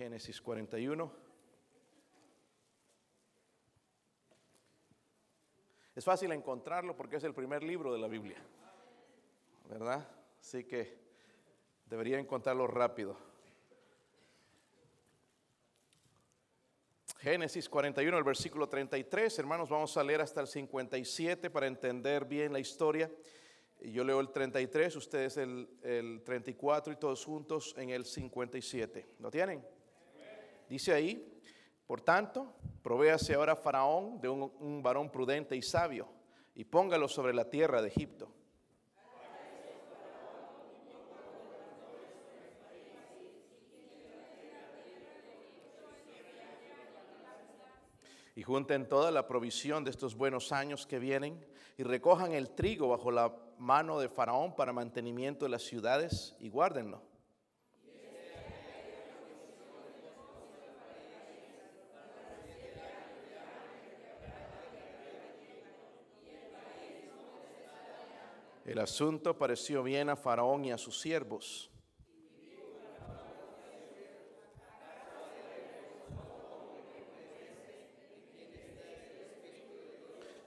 Génesis 41. Es fácil encontrarlo porque es el primer libro de la Biblia, ¿verdad? Así que debería encontrarlo rápido. Génesis 41, el versículo 33, hermanos, vamos a leer hasta el 57 para entender bien la historia. Yo leo el 33, ustedes el, el 34 y todos juntos en el 57. ¿Lo tienen? Dice ahí, por tanto, provéase ahora Faraón de un, un varón prudente y sabio, y póngalo sobre la tierra de Egipto. y junten toda la provisión de estos buenos años que vienen y recojan el trigo bajo la mano de Faraón para mantenimiento de las ciudades y guárdenlo. El asunto pareció bien a Faraón y a sus siervos.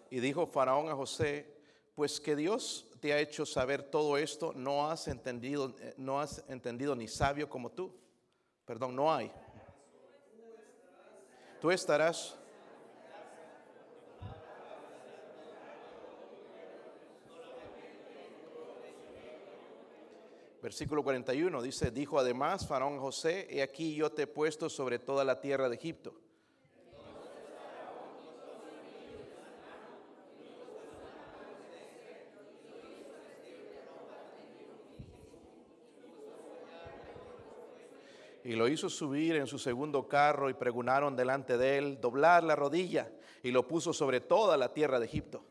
Y dijo Faraón a José, pues que Dios te ha hecho saber todo esto, no has entendido, eh, no has entendido ni sabio como tú. Perdón, no hay. Tú estarás Versículo 41 dice, dijo además Faraón José, he aquí yo te he puesto sobre toda la tierra de Egipto. Y lo hizo subir en su segundo carro y pregunaron delante de él, doblar la rodilla, y lo puso sobre toda la tierra de Egipto.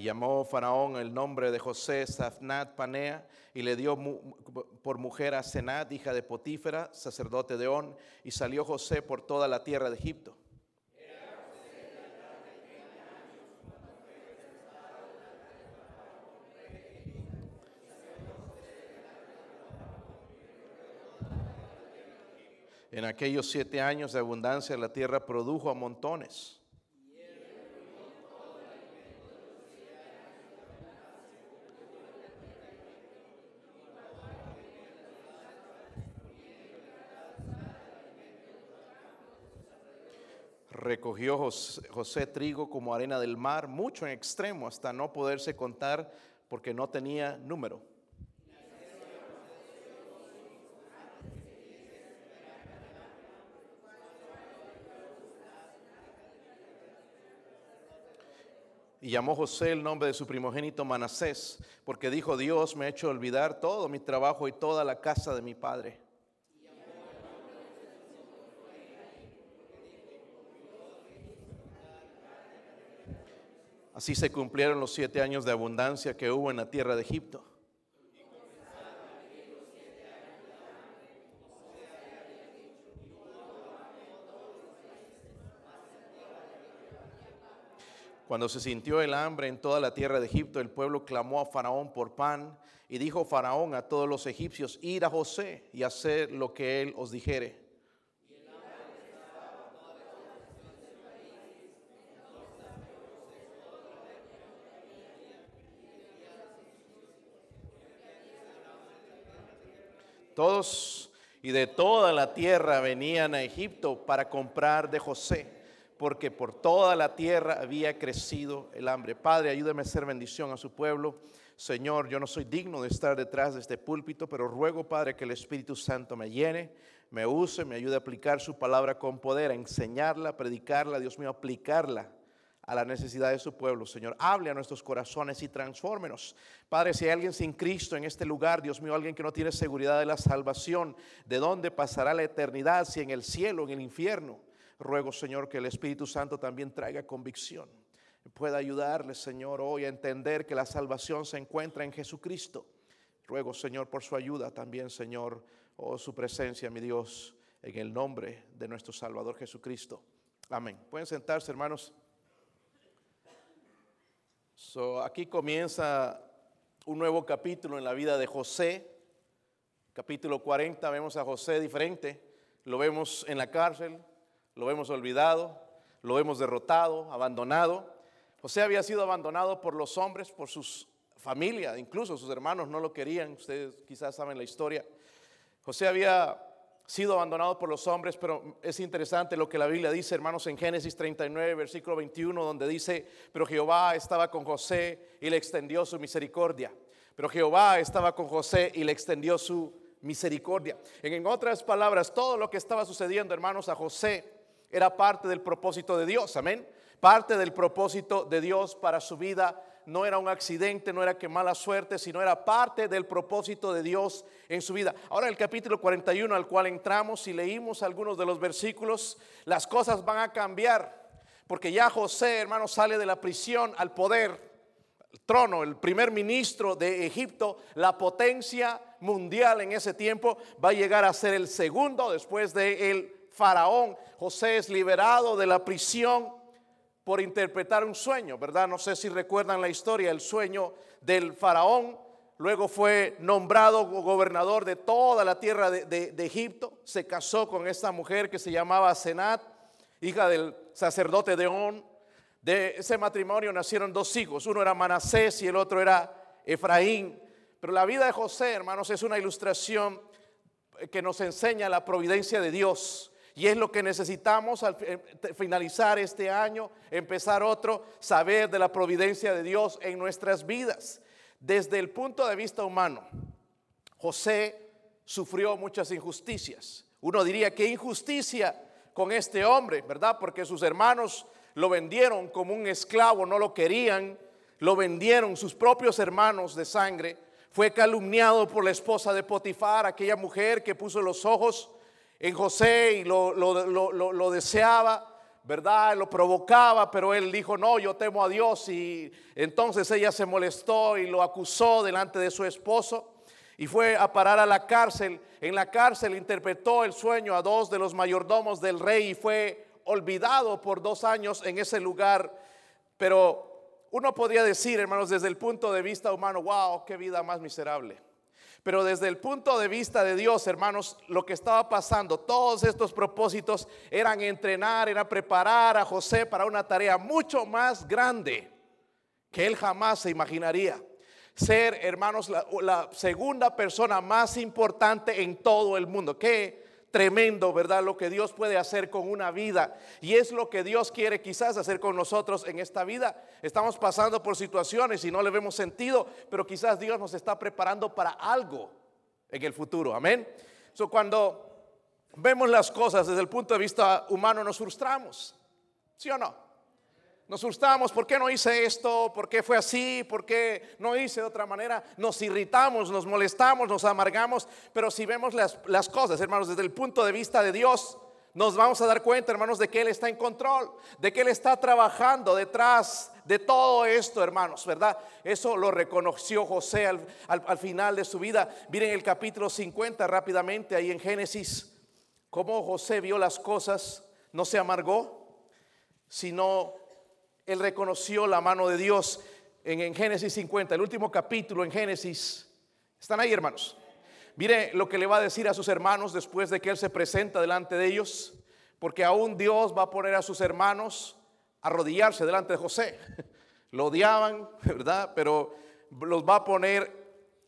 Y llamó Faraón el nombre de José Safnat Panea y le dio por mujer a Senat, hija de Potífera, sacerdote de On, y salió José por toda la tierra de Egipto. En aquellos siete años de abundancia la tierra produjo a montones. Recogió José, trigo como arena del mar, mucho en extremo, hasta no poderse contar porque no tenía número. Y llamó José el nombre de su primogénito Manasés, porque dijo, Dios me ha hecho olvidar todo mi trabajo y toda la casa de mi padre. Así se cumplieron los siete años de abundancia que hubo en la tierra de Egipto. Cuando se sintió el hambre en toda la tierra de Egipto, el pueblo clamó a Faraón por pan y dijo Faraón a todos los egipcios, ir a José y hacer lo que él os dijere. Todos y de toda la tierra venían a Egipto para comprar de José porque por toda la tierra había crecido el hambre. Padre, ayúdame a hacer bendición a su pueblo. Señor, yo no soy digno de estar detrás de este púlpito, pero ruego, Padre, que el Espíritu Santo me llene, me use, me ayude a aplicar su palabra con poder, a enseñarla, a predicarla, Dios mío, aplicarla a la necesidad de su pueblo, Señor. Hable a nuestros corazones y transfórmenos. Padre, si hay alguien sin Cristo en este lugar, Dios mío, alguien que no tiene seguridad de la salvación, ¿de dónde pasará la eternidad? Si en el cielo, en el infierno. Ruego, Señor, que el Espíritu Santo también traiga convicción. Pueda ayudarle, Señor, hoy a entender que la salvación se encuentra en Jesucristo. Ruego, Señor, por su ayuda también, Señor, o oh, su presencia, mi Dios, en el nombre de nuestro Salvador Jesucristo. Amén. Pueden sentarse, hermanos. So, aquí comienza un nuevo capítulo en la vida de José. Capítulo 40, vemos a José diferente. Lo vemos en la cárcel, lo vemos olvidado, lo vemos derrotado, abandonado. José había sido abandonado por los hombres, por sus familia, incluso sus hermanos no lo querían. Ustedes quizás saben la historia. José había sido abandonado por los hombres, pero es interesante lo que la Biblia dice, hermanos, en Génesis 39, versículo 21, donde dice, pero Jehová estaba con José y le extendió su misericordia. Pero Jehová estaba con José y le extendió su misericordia. En otras palabras, todo lo que estaba sucediendo, hermanos, a José era parte del propósito de Dios, amén. Parte del propósito de Dios para su vida no era un accidente, no era que mala suerte, sino era parte del propósito de Dios en su vida. Ahora el capítulo 41 al cual entramos y leímos algunos de los versículos, las cosas van a cambiar, porque ya José, hermano, sale de la prisión al poder, el trono, el primer ministro de Egipto, la potencia mundial en ese tiempo, va a llegar a ser el segundo después de el faraón. José es liberado de la prisión por interpretar un sueño, ¿verdad? No sé si recuerdan la historia, el sueño del faraón. Luego fue nombrado gobernador de toda la tierra de, Egipto. Se casó con esta mujer que se llamaba Senat, hija del sacerdote de. De ese matrimonio nacieron dos hijos. Uno era Manasés y el otro era Efraín. Pero la vida de José, hermanos, es una ilustración que nos enseña la providencia de Dios. Y es lo que necesitamos al eh, finalizar este año, empezar otro, saber de la providencia de Dios en nuestras vidas. Desde el punto de vista humano, José sufrió muchas injusticias. Uno diría, ¿qué injusticia con este hombre, verdad? Porque sus hermanos lo vendieron como un esclavo, no lo querían, lo vendieron sus propios hermanos de sangre. Fue calumniado por la esposa de Potifar, aquella mujer que puso los ojos en José y lo, lo, deseaba, ¿verdad? Lo provocaba, pero él dijo, no, yo temo a Dios. Y entonces ella se molestó y lo acusó delante de su esposo y fue a parar a la cárcel. En la cárcel interpretó el sueño a dos de los mayordomos del rey y fue olvidado por dos años en ese lugar. Pero uno podría decir, hermanos, desde el punto de vista humano, wow, qué vida más miserable. Pero desde el punto de vista de Dios, hermanos, lo que estaba pasando, todos estos propósitos eran entrenar, era preparar a José para una tarea mucho más grande que él jamás se imaginaría. Ser, hermanos, la, segunda persona más importante en todo el mundo. ¿Qué? Tremendo, ¿verdad? Lo que Dios puede hacer con una vida. Y es lo que Dios quiere quizás hacer con nosotros en esta vida. Estamos pasando por situaciones y no le vemos sentido, pero quizás Dios nos está preparando para algo en el futuro. Amén. So, cuando vemos las cosas desde el punto de vista humano nos frustramos. ¿Sí o no? Nos frustramos, ¿por qué no hice esto? ¿Por qué fue así? ¿Por qué no hice de otra manera? Nos irritamos, nos molestamos, nos amargamos, pero si vemos las, las cosas, hermanos, desde el punto de vista de Dios, nos vamos a dar cuenta, hermanos, de que Él está en control, de que Él está trabajando detrás de todo esto, hermanos, ¿verdad? Eso lo reconoció José al, al, final de su vida. Miren el capítulo 50 rápidamente ahí en Génesis, cómo José vio las cosas, no se amargó, sino él reconoció la mano de Dios en, Génesis 50, el último capítulo en Génesis. ¿Están ahí, hermanos? Mire lo que le va a decir a sus hermanos después de que Él se presenta delante de ellos, porque aún Dios va a poner a sus hermanos a arrodillarse delante de José. Lo odiaban, ¿verdad? Pero los va a poner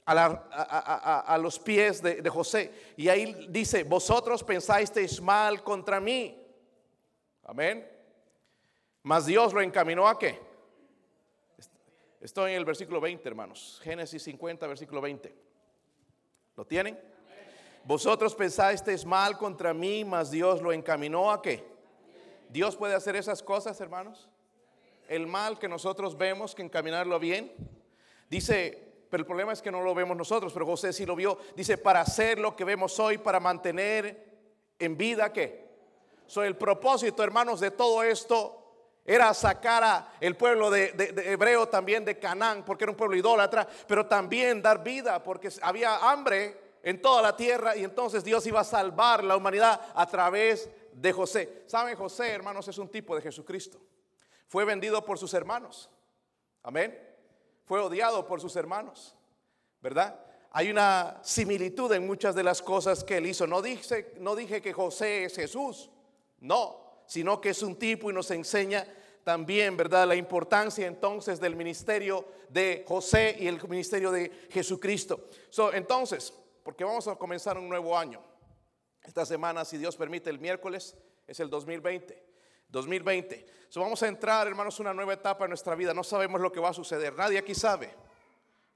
a, los pies de, José. Y ahí dice, vosotros pensáis mal contra mí. Amén. Mas Dios lo encaminó a qué? Estoy en el versículo 20, hermanos. Génesis 50, versículo 20. ¿Lo tienen? Vosotros pensasteis mal contra mí, mas Dios lo encaminó a qué? Dios puede hacer esas cosas, hermanos. El mal que nosotros vemos, que encaminarlo bien. Dice, pero el problema es que no lo vemos nosotros, pero José sí lo vio. Dice, para hacer lo que vemos hoy, para mantener en vida, ¿qué? Soy el propósito, hermanos, de todo esto era sacar a el pueblo de, hebreo también de Canaán, porque era un pueblo idólatra, pero también dar vida, porque había hambre en toda la tierra y entonces Dios iba a salvar la humanidad a través de José. ¿Saben? José, hermanos, es un tipo de Jesucristo. Fue vendido por sus hermanos. Amén. fue odiado por sus hermanos, ¿verdad? Hay una similitud en muchas de las cosas que él hizo. No dije, no dije que José es Jesús, no, sino que es un tipo y nos enseña también, ¿verdad? La importancia entonces del ministerio de José y el ministerio de Jesucristo. So, entonces, porque vamos a comenzar un nuevo año. Esta semana, si Dios permite, el miércoles es el 2020. 2020. So, vamos a entrar, hermanos, una nueva etapa en nuestra vida. No sabemos lo que va a suceder. Nadie aquí sabe.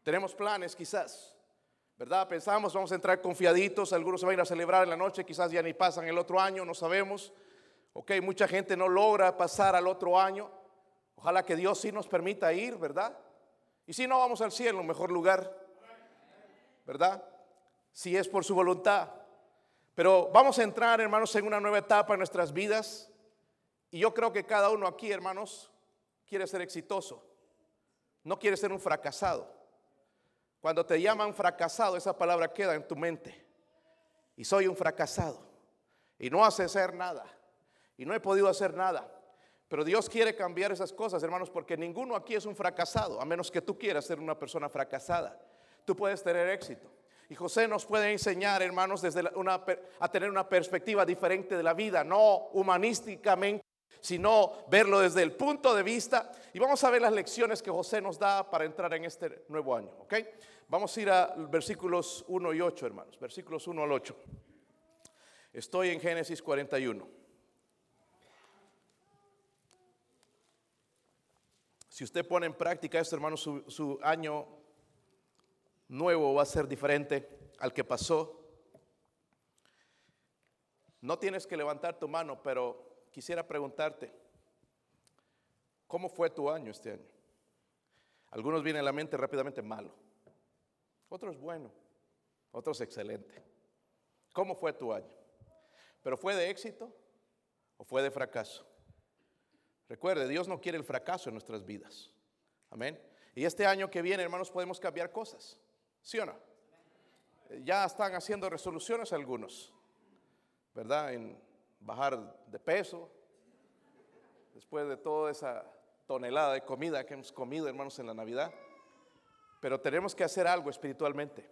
Tenemos planes, quizás. ¿Verdad? Pensamos, vamos a entrar confiaditos. Algunos se van a ir a celebrar en la noche, quizás ya ni pasan el otro año, no sabemos. Ok, mucha gente no logra pasar al otro año. Ojalá que Dios sí nos permita ir, ¿verdad? Y si no, vamos al cielo, mejor lugar, ¿verdad? Si es por su voluntad. Pero vamos a entrar, hermanos, en una nueva etapa en nuestras vidas. Y yo creo que cada uno aquí, hermanos, quiere ser exitoso. No quiere ser un fracasado. Cuando te llaman fracasado, esa palabra queda en tu mente. Y soy un fracasado. Y no hace ser nada. Y no he podido hacer nada. Pero Dios quiere cambiar esas cosas, hermanos, porque ninguno aquí es un fracasado, a menos que tú quieras ser una persona fracasada. Tú puedes tener éxito. Y José nos puede enseñar, hermanos, desde una, a tener una perspectiva diferente de la vida, no humanísticamente, sino verlo desde el punto de vista. Y vamos a ver las lecciones que José nos da para entrar en este nuevo año. ¿ok? Vamos a ir a versículos 1 y 8, hermanos. Versículos 1 al 8. Estoy en Génesis 41. Si usted pone en práctica esto, hermano, su, año nuevo va a ser diferente al que pasó. No tienes que levantar tu mano, pero quisiera preguntarte, ¿cómo fue tu año este año? Algunos vienen a la mente rápidamente malo, otros bueno, otros excelente. ¿Cómo fue tu año? ¿Pero fue de éxito o fue de fracaso? Recuerde, Dios no quiere el fracaso en nuestras vidas. Amén. Y este año que viene, hermanos, podemos cambiar cosas. ¿Sí o no? Ya están haciendo resoluciones algunos, ¿verdad? En bajar de peso, después de toda esa tonelada de comida que hemos comido, hermanos, en la Navidad. Pero tenemos que hacer algo espiritualmente.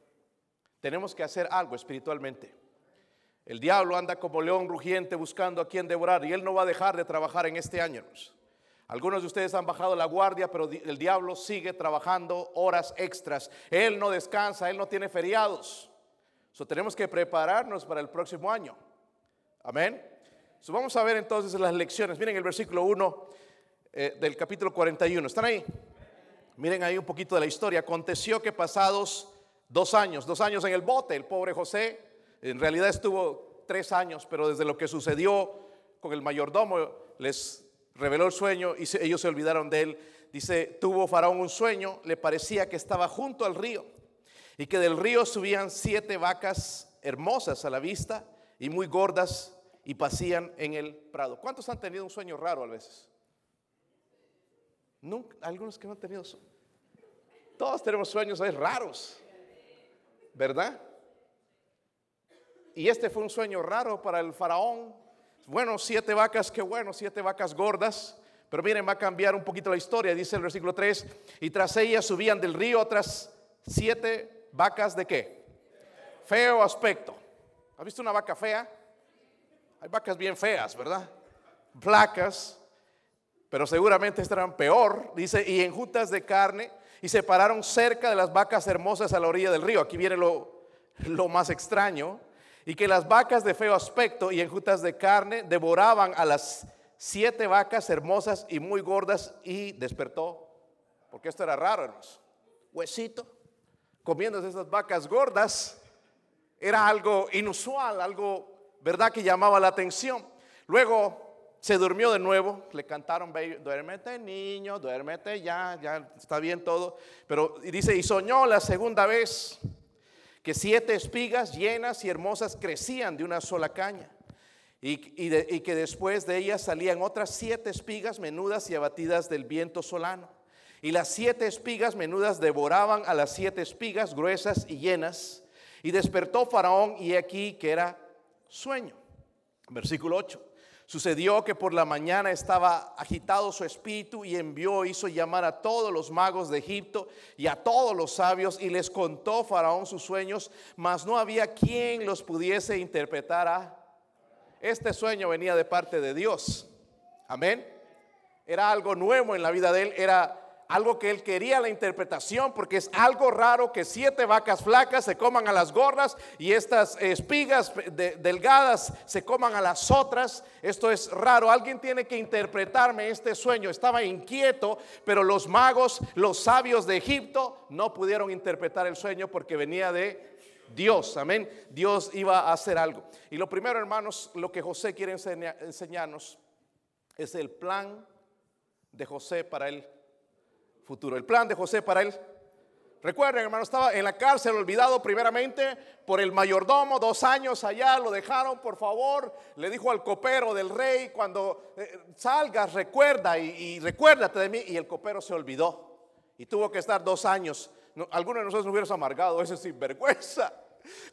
Tenemos que hacer algo espiritualmente. El diablo anda como león rugiente buscando a quien devorar y él no va a dejar de trabajar en este año. Algunos de ustedes han bajado la guardia, pero el diablo sigue trabajando horas extras. Él no descansa, él no tiene feriados. So, tenemos que prepararnos para el próximo año. Amén. Vamos a ver entonces las lecciones. Miren el versículo 1 eh, del capítulo 41. ¿Están ahí? Miren ahí un poquito de la historia. Aconteció que pasados dos años, dos años en el bote, el pobre José en realidad estuvo tres años, pero desde lo que sucedió con el mayordomo les reveló el sueño y ellos se olvidaron de él. Dice, tuvo Faraón un sueño, le parecía que estaba junto al río y que del río subían siete vacas hermosas a la vista y muy gordas y pasían en el prado. ¿Cuántos han tenido un sueño raro a veces? Algunos que no han tenido Todos tenemos sueños raros, ¿verdad? Y este fue un sueño raro para el faraón. Bueno, siete vacas, qué bueno, siete vacas gordas. Pero miren, va a cambiar un poquito la historia. Dice el versículo 3, y tras ellas subían del río otras siete vacas de qué? Feo aspecto. ¿Has visto una vaca fea? Hay vacas bien feas, ¿verdad? Placas, pero seguramente estarán peor. Dice, y enjutas de carne, y se pararon cerca de las vacas hermosas a la orilla del río. Aquí viene lo, lo más extraño y que las vacas de feo aspecto y enjutas de carne devoraban a las siete vacas hermosas y muy gordas y despertó, porque esto era raro, hermanos, huesito, comiéndose esas vacas gordas, era algo inusual, algo, ¿verdad?, que llamaba la atención. Luego se durmió de nuevo, le cantaron, duérmete niño, duérmete ya, ya está bien todo, pero dice, y soñó la segunda vez que siete espigas llenas y hermosas crecían de una sola caña, y, que después de ellas salían otras siete espigas menudas y abatidas del viento solano. Y las siete espigas menudas devoraban a las siete espigas gruesas y llenas. Y despertó Faraón y aquí que era sueño. Versículo 8. Sucedió que por la mañana estaba agitado su espíritu y envió, hizo llamar a todos los magos de Egipto y a todos los sabios y les contó Faraón sus sueños, mas no había quien los pudiese interpretar. Este sueño venía de parte de Dios. Amén. Era algo nuevo en la vida de él, era algo que él quería la interpretación, porque es algo raro que siete vacas flacas se coman a las gordas y estas espigas delgadas se coman a las otras. Esto es raro. Alguien tiene que interpretarme este sueño. Estaba inquieto, pero los magos, los sabios de Egipto, no pudieron interpretar el sueño porque venía de Dios, amén. Dios iba a hacer algo. Y lo primero, hermanos, lo que José quiere enseñarnos es el plan de José para él futuro. El plan de José para él. Recuerden, hermano, estaba en la cárcel olvidado primeramente por el mayordomo, dos años allá, lo dejaron, por favor. Le dijo al copero del rey, cuando eh, salgas, recuerda y, recuérdate de mí. Y el copero se olvidó y tuvo que estar dos años. algunos de nosotros nos hubiéramos amargado, ese sinvergüenza.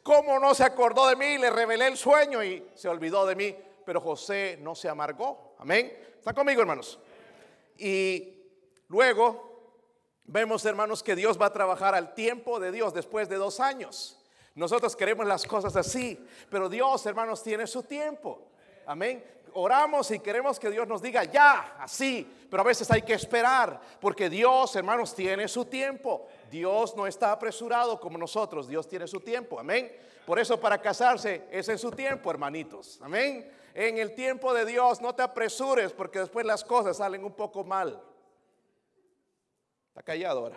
¿Cómo no se acordó de mí? Le revelé el sueño y se olvidó de mí. Pero José no se amargó. Amén. ¿Están conmigo, hermanos? Y luego Vemos, hermanos, que Dios va a trabajar al tiempo de Dios después de dos años. Nosotros queremos las cosas así, pero Dios, hermanos, tiene su tiempo. Amén. Oramos y queremos que Dios nos diga ya, así, pero a veces hay que esperar, porque Dios, hermanos, tiene su tiempo. Dios no está apresurado como nosotros, Dios tiene su tiempo. Amén. Por eso para casarse es en su tiempo, hermanitos. Amén. En el tiempo de Dios no te apresures porque después las cosas salen un poco mal. Está callado ahora.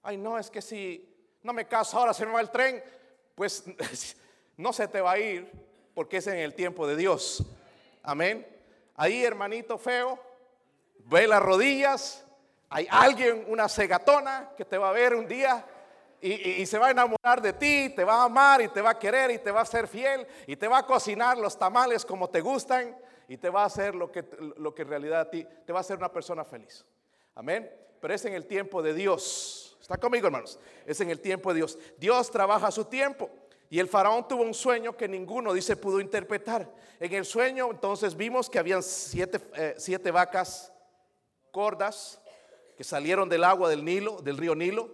Ay, no, es que si no me caso ahora, se me va el tren, pues no se te va a ir porque es en el tiempo de Dios. Amén. Ahí, hermanito feo, ve las rodillas. Hay alguien, una cegatona, que te va a ver un día y, y, se va a enamorar de ti, te va a amar y te va a querer y te va a ser fiel y te va a cocinar los tamales como te gustan y te va a hacer lo que, lo que en realidad a ti te va a hacer una persona feliz. Amén. Pero es en el tiempo de Dios. ¿Está conmigo, hermanos? Es en el tiempo de Dios. Dios trabaja a su tiempo. Y el faraón tuvo un sueño que ninguno, dice, pudo interpretar. En el sueño entonces vimos que habían siete, eh, siete vacas gordas que salieron del agua del Nilo, del río Nilo,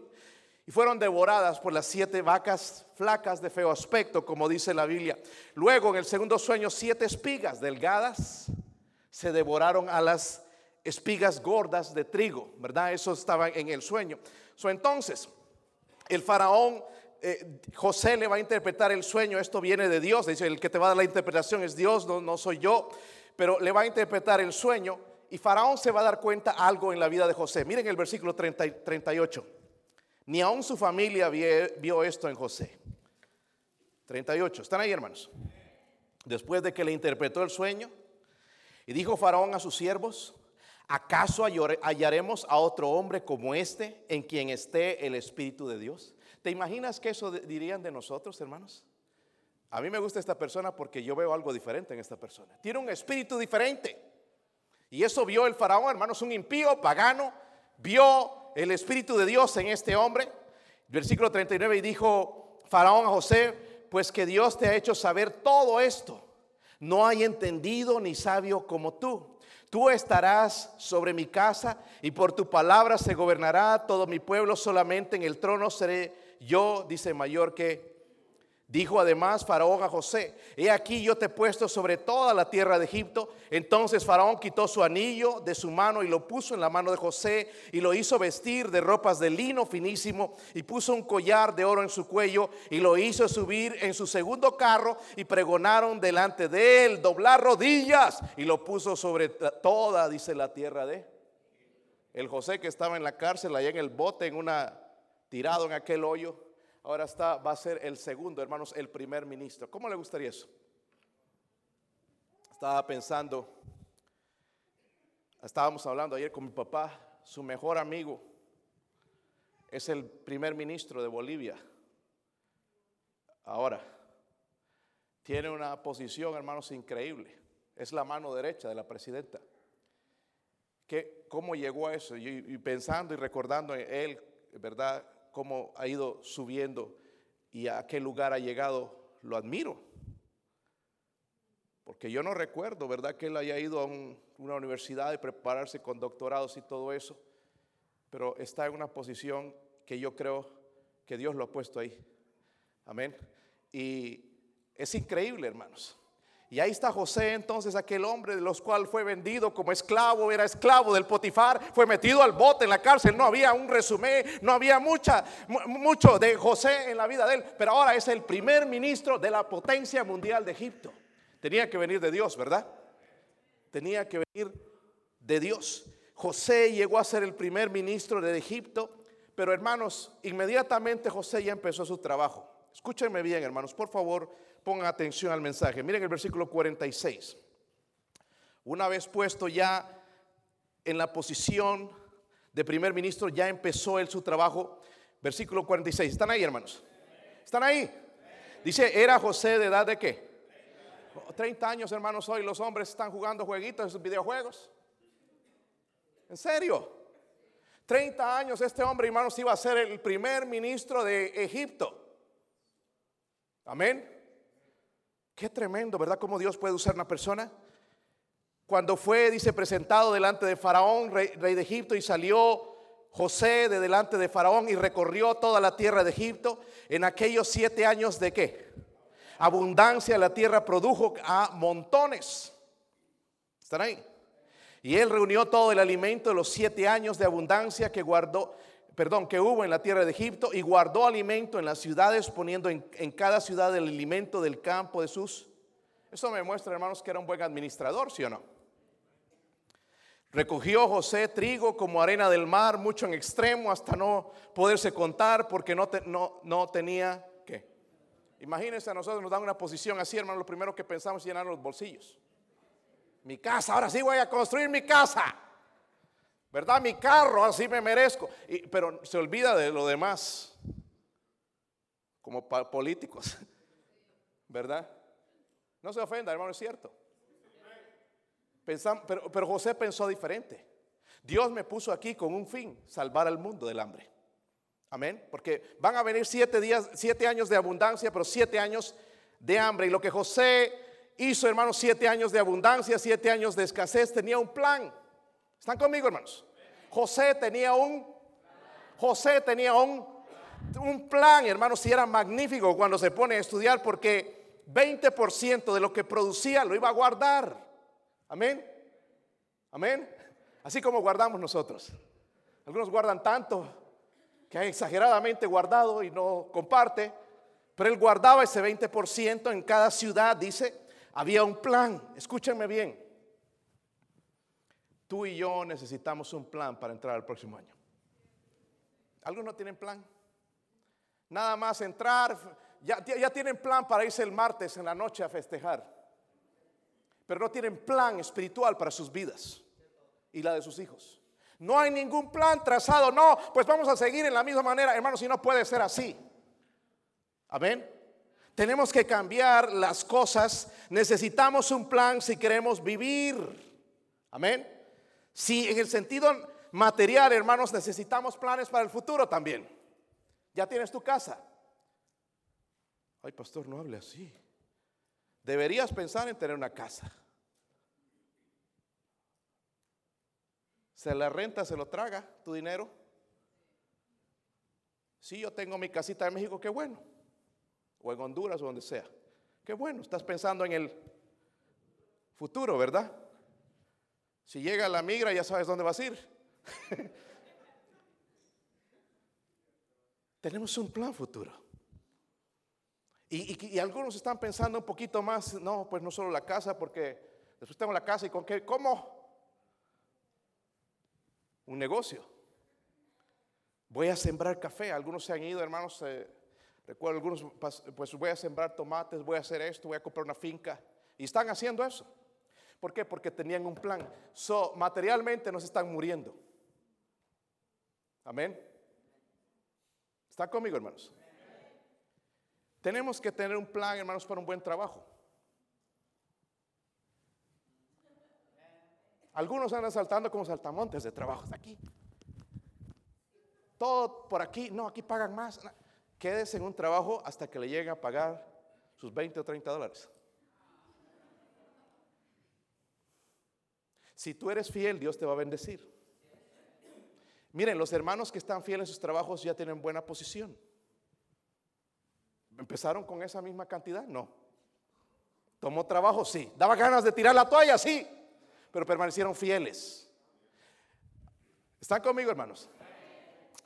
y fueron devoradas por las siete vacas flacas de feo aspecto, como dice la Biblia. Luego, en el segundo sueño, siete espigas delgadas se devoraron a las espigas gordas de trigo, ¿verdad? Eso estaba en el sueño. So, entonces, el faraón, eh, José le va a interpretar el sueño, esto viene de Dios, dice, el que te va a dar la interpretación es Dios, no, soy yo, pero le va a interpretar el sueño y faraón se va a dar cuenta algo en la vida de José. Miren el versículo 38, ni aún su familia vio esto en José. 38, ¿están ahí hermanos? Después de que le interpretó el sueño, y dijo Faraón a sus siervos, ¿Acaso hallaremos a otro hombre como este en quien esté el Espíritu de Dios? ¿Te imaginas que eso dirían de nosotros, hermanos? A mí me gusta esta persona porque yo veo algo diferente en esta persona. Tiene un espíritu diferente. Y eso vio el faraón, hermanos, un impío, pagano, vio el Espíritu de Dios en este hombre. Versículo 39 y dijo faraón a José, pues que Dios te ha hecho saber todo esto. No hay entendido ni sabio como tú. Tú estarás sobre mi casa y por tu palabra se gobernará todo mi pueblo, solamente en el trono seré yo, dice mayor que Dijo además Faraón a José, he aquí yo te he puesto sobre toda la tierra de Egipto. Entonces Faraón quitó su anillo de su mano y lo puso en la mano de José y lo hizo vestir de ropas de lino finísimo y puso un collar de oro en su cuello y lo hizo subir en su segundo carro y pregonaron delante de él, doblar rodillas y lo puso sobre toda, dice la tierra de el José que estaba en la cárcel allá en el bote, en una tirado en aquel hoyo ahora está, va a ser el segundo, hermanos, el primer ministro. ¿Cómo le gustaría eso? Estaba pensando, estábamos hablando ayer con mi papá, su mejor amigo es el primer ministro de Bolivia. Ahora, tiene una posición, hermanos, increíble. Es la mano derecha de la presidenta. ¿Qué, ¿Cómo llegó a eso? y pensando y recordando en él, ¿verdad? Cómo ha ido subiendo y a qué lugar ha llegado, lo admiro. Porque yo no recuerdo, ¿verdad? Que él haya ido a una universidad y prepararse con doctorados y todo eso. Pero está en una posición que yo creo que Dios lo ha puesto ahí. Amén. Y es increíble, hermanos. Y ahí está José, entonces aquel hombre de los cual fue vendido como esclavo, era esclavo del Potifar, fue metido al bote en la cárcel. No había un resumen, no había mucha, mucho de José en la vida de él, pero ahora es el primer ministro de la potencia mundial de Egipto. Tenía que venir de Dios, ¿verdad? Tenía que venir de Dios. José llegó a ser el primer ministro de Egipto, pero hermanos, inmediatamente José ya empezó su trabajo. Escúchenme bien, hermanos, por favor, pongan atención al mensaje. Miren el versículo 46. Una vez puesto ya en la posición de primer ministro, ya empezó él su trabajo. Versículo 46. ¿Están ahí, hermanos? ¿Están ahí? Dice, ¿era José de edad de qué? 30 años, hermanos, hoy los hombres están jugando jueguitos, videojuegos. ¿En serio? 30 años este hombre, hermanos, iba a ser el primer ministro de Egipto. Amén. Qué tremendo, ¿verdad? Cómo Dios puede usar una persona. Cuando fue, dice, presentado delante de Faraón, rey, de Egipto, y salió José de delante de Faraón y recorrió toda la tierra de Egipto, en aquellos siete años de qué? Abundancia la tierra produjo a montones. ¿Están ahí? Y él reunió todo el alimento de los siete años de abundancia que guardó, perdón, que hubo en la tierra de Egipto y guardó alimento en las ciudades, poniendo en, cada ciudad el alimento del campo de sus. Eso me muestra, hermanos, que era un buen administrador, ¿sí o no? Recogió José trigo como arena del mar, mucho en extremo, hasta no poderse contar porque no, no, no tenía qué. Imagínense, a nosotros nos dan una posición así, hermano, lo primero que pensamos es llenar los bolsillos. Mi casa, ahora sí voy a construir mi casa. ¿Verdad? Mi carro, así me merezco. pero se olvida de lo demás, como políticos, ¿verdad? No se ofenda, hermano, es cierto. pero, pero José pensó diferente. Dios me puso aquí con un fin, salvar al mundo del hambre. Amén. Porque van a venir siete días, siete años de abundancia, pero siete años de hambre. Y lo que José hizo, hermanos, siete años de abundancia, siete años de escasez, tenía un plan. ¿Están conmigo, hermanos? José tenía un José tenía un, un plan, hermanos, si era magnífico cuando se pone a estudiar porque 20% de lo que producía lo iba a guardar. Amén. Amén. Así como guardamos nosotros. Algunos guardan tanto que hay exageradamente guardado y no comparte, pero él guardaba ese 20% en cada ciudad, dice, había un plan. Escúchenme bien. Tú y yo necesitamos un plan para entrar al próximo año. Algunos no tienen plan. Nada más entrar, ya, tienen plan para irse el martes en la noche a festejar. Pero no tienen plan espiritual para sus vidas y la de sus hijos. No hay ningún plan trazado. No, pues vamos a seguir en la misma manera, hermanos, si no puede ser así. Amén. Tenemos que cambiar las cosas. Necesitamos un plan si queremos vivir. Amén. Si en el sentido material, hermanos, necesitamos planes para el futuro también. Ya tienes tu casa. Ay, pastor, no hable así. Deberías pensar en tener una casa. Se la renta, se lo traga tu dinero. Si yo tengo mi casita en México, qué bueno. O en Honduras o donde sea. Qué bueno, estás pensando en el futuro, ¿verdad? Si llega la migra, ya sabes dónde vas a ir. Tenemos un plan futuro. Y, algunos están pensando un poquito más, no, pues no solo la casa, porque después tengo la casa y con qué, ¿cómo? Un negocio. Voy a sembrar café. Algunos se han ido, hermanos. Eh, recuerdo algunos, pues voy a sembrar tomates, voy a hacer esto, voy a comprar una finca. Y están haciendo eso. ¿Por qué? Porque tenían un plan. So, materialmente nos están muriendo. Amén. ¿Está conmigo, hermanos? Tenemos que tener un plan, hermanos, para un buen trabajo. Algunos andan saltando como saltamontes de trabajos aquí. Todo por aquí, no, aquí pagan más. Quédese en un trabajo hasta que le lleguen a pagar sus 20 o 30 dólares. Si tú eres fiel, Dios te va a bendecir. Miren, los hermanos que están fieles en sus trabajos ya tienen buena posición. ¿Empezaron con esa misma cantidad? No. ¿Tomó trabajo? Sí. ¿Daba ganas de tirar la toalla? Sí. Pero permanecieron fieles. ¿Están conmigo, hermanos?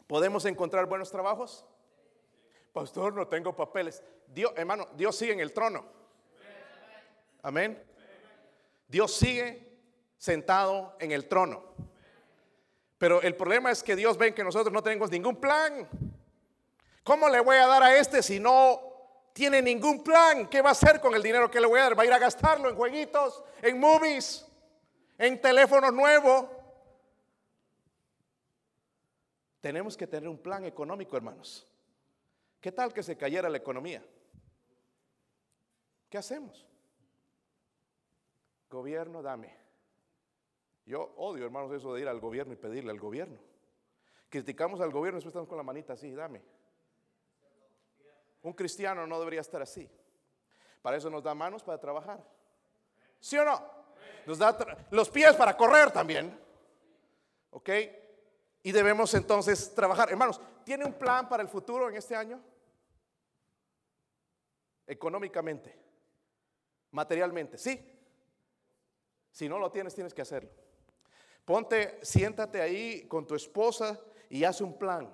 ¿Podemos encontrar buenos trabajos? Pastor, no tengo papeles. Dios, hermano, Dios sigue en el trono. Amén. Dios sigue sentado en el trono. Pero el problema es que Dios ve que nosotros no tenemos ningún plan. ¿Cómo le voy a dar a este si no tiene ningún plan? ¿Qué va a hacer con el dinero que le voy a dar? ¿Va a ir a gastarlo en jueguitos, en movies, en teléfonos nuevos? Tenemos que tener un plan económico, hermanos. ¿Qué tal que se cayera la economía? ¿Qué hacemos? Gobierno, dame. Yo odio, hermanos, eso de ir al gobierno y pedirle al gobierno. Criticamos al gobierno y después estamos con la manita así, dame. Un cristiano no debería estar así. Para eso nos da manos para trabajar. ¿Sí o no? Nos da los pies para correr también. ¿Ok? Y debemos entonces trabajar. Hermanos, ¿tiene un plan para el futuro en este año? Económicamente, materialmente, sí. Si no lo tienes, tienes que hacerlo. Ponte, siéntate ahí con tu esposa y haz un plan.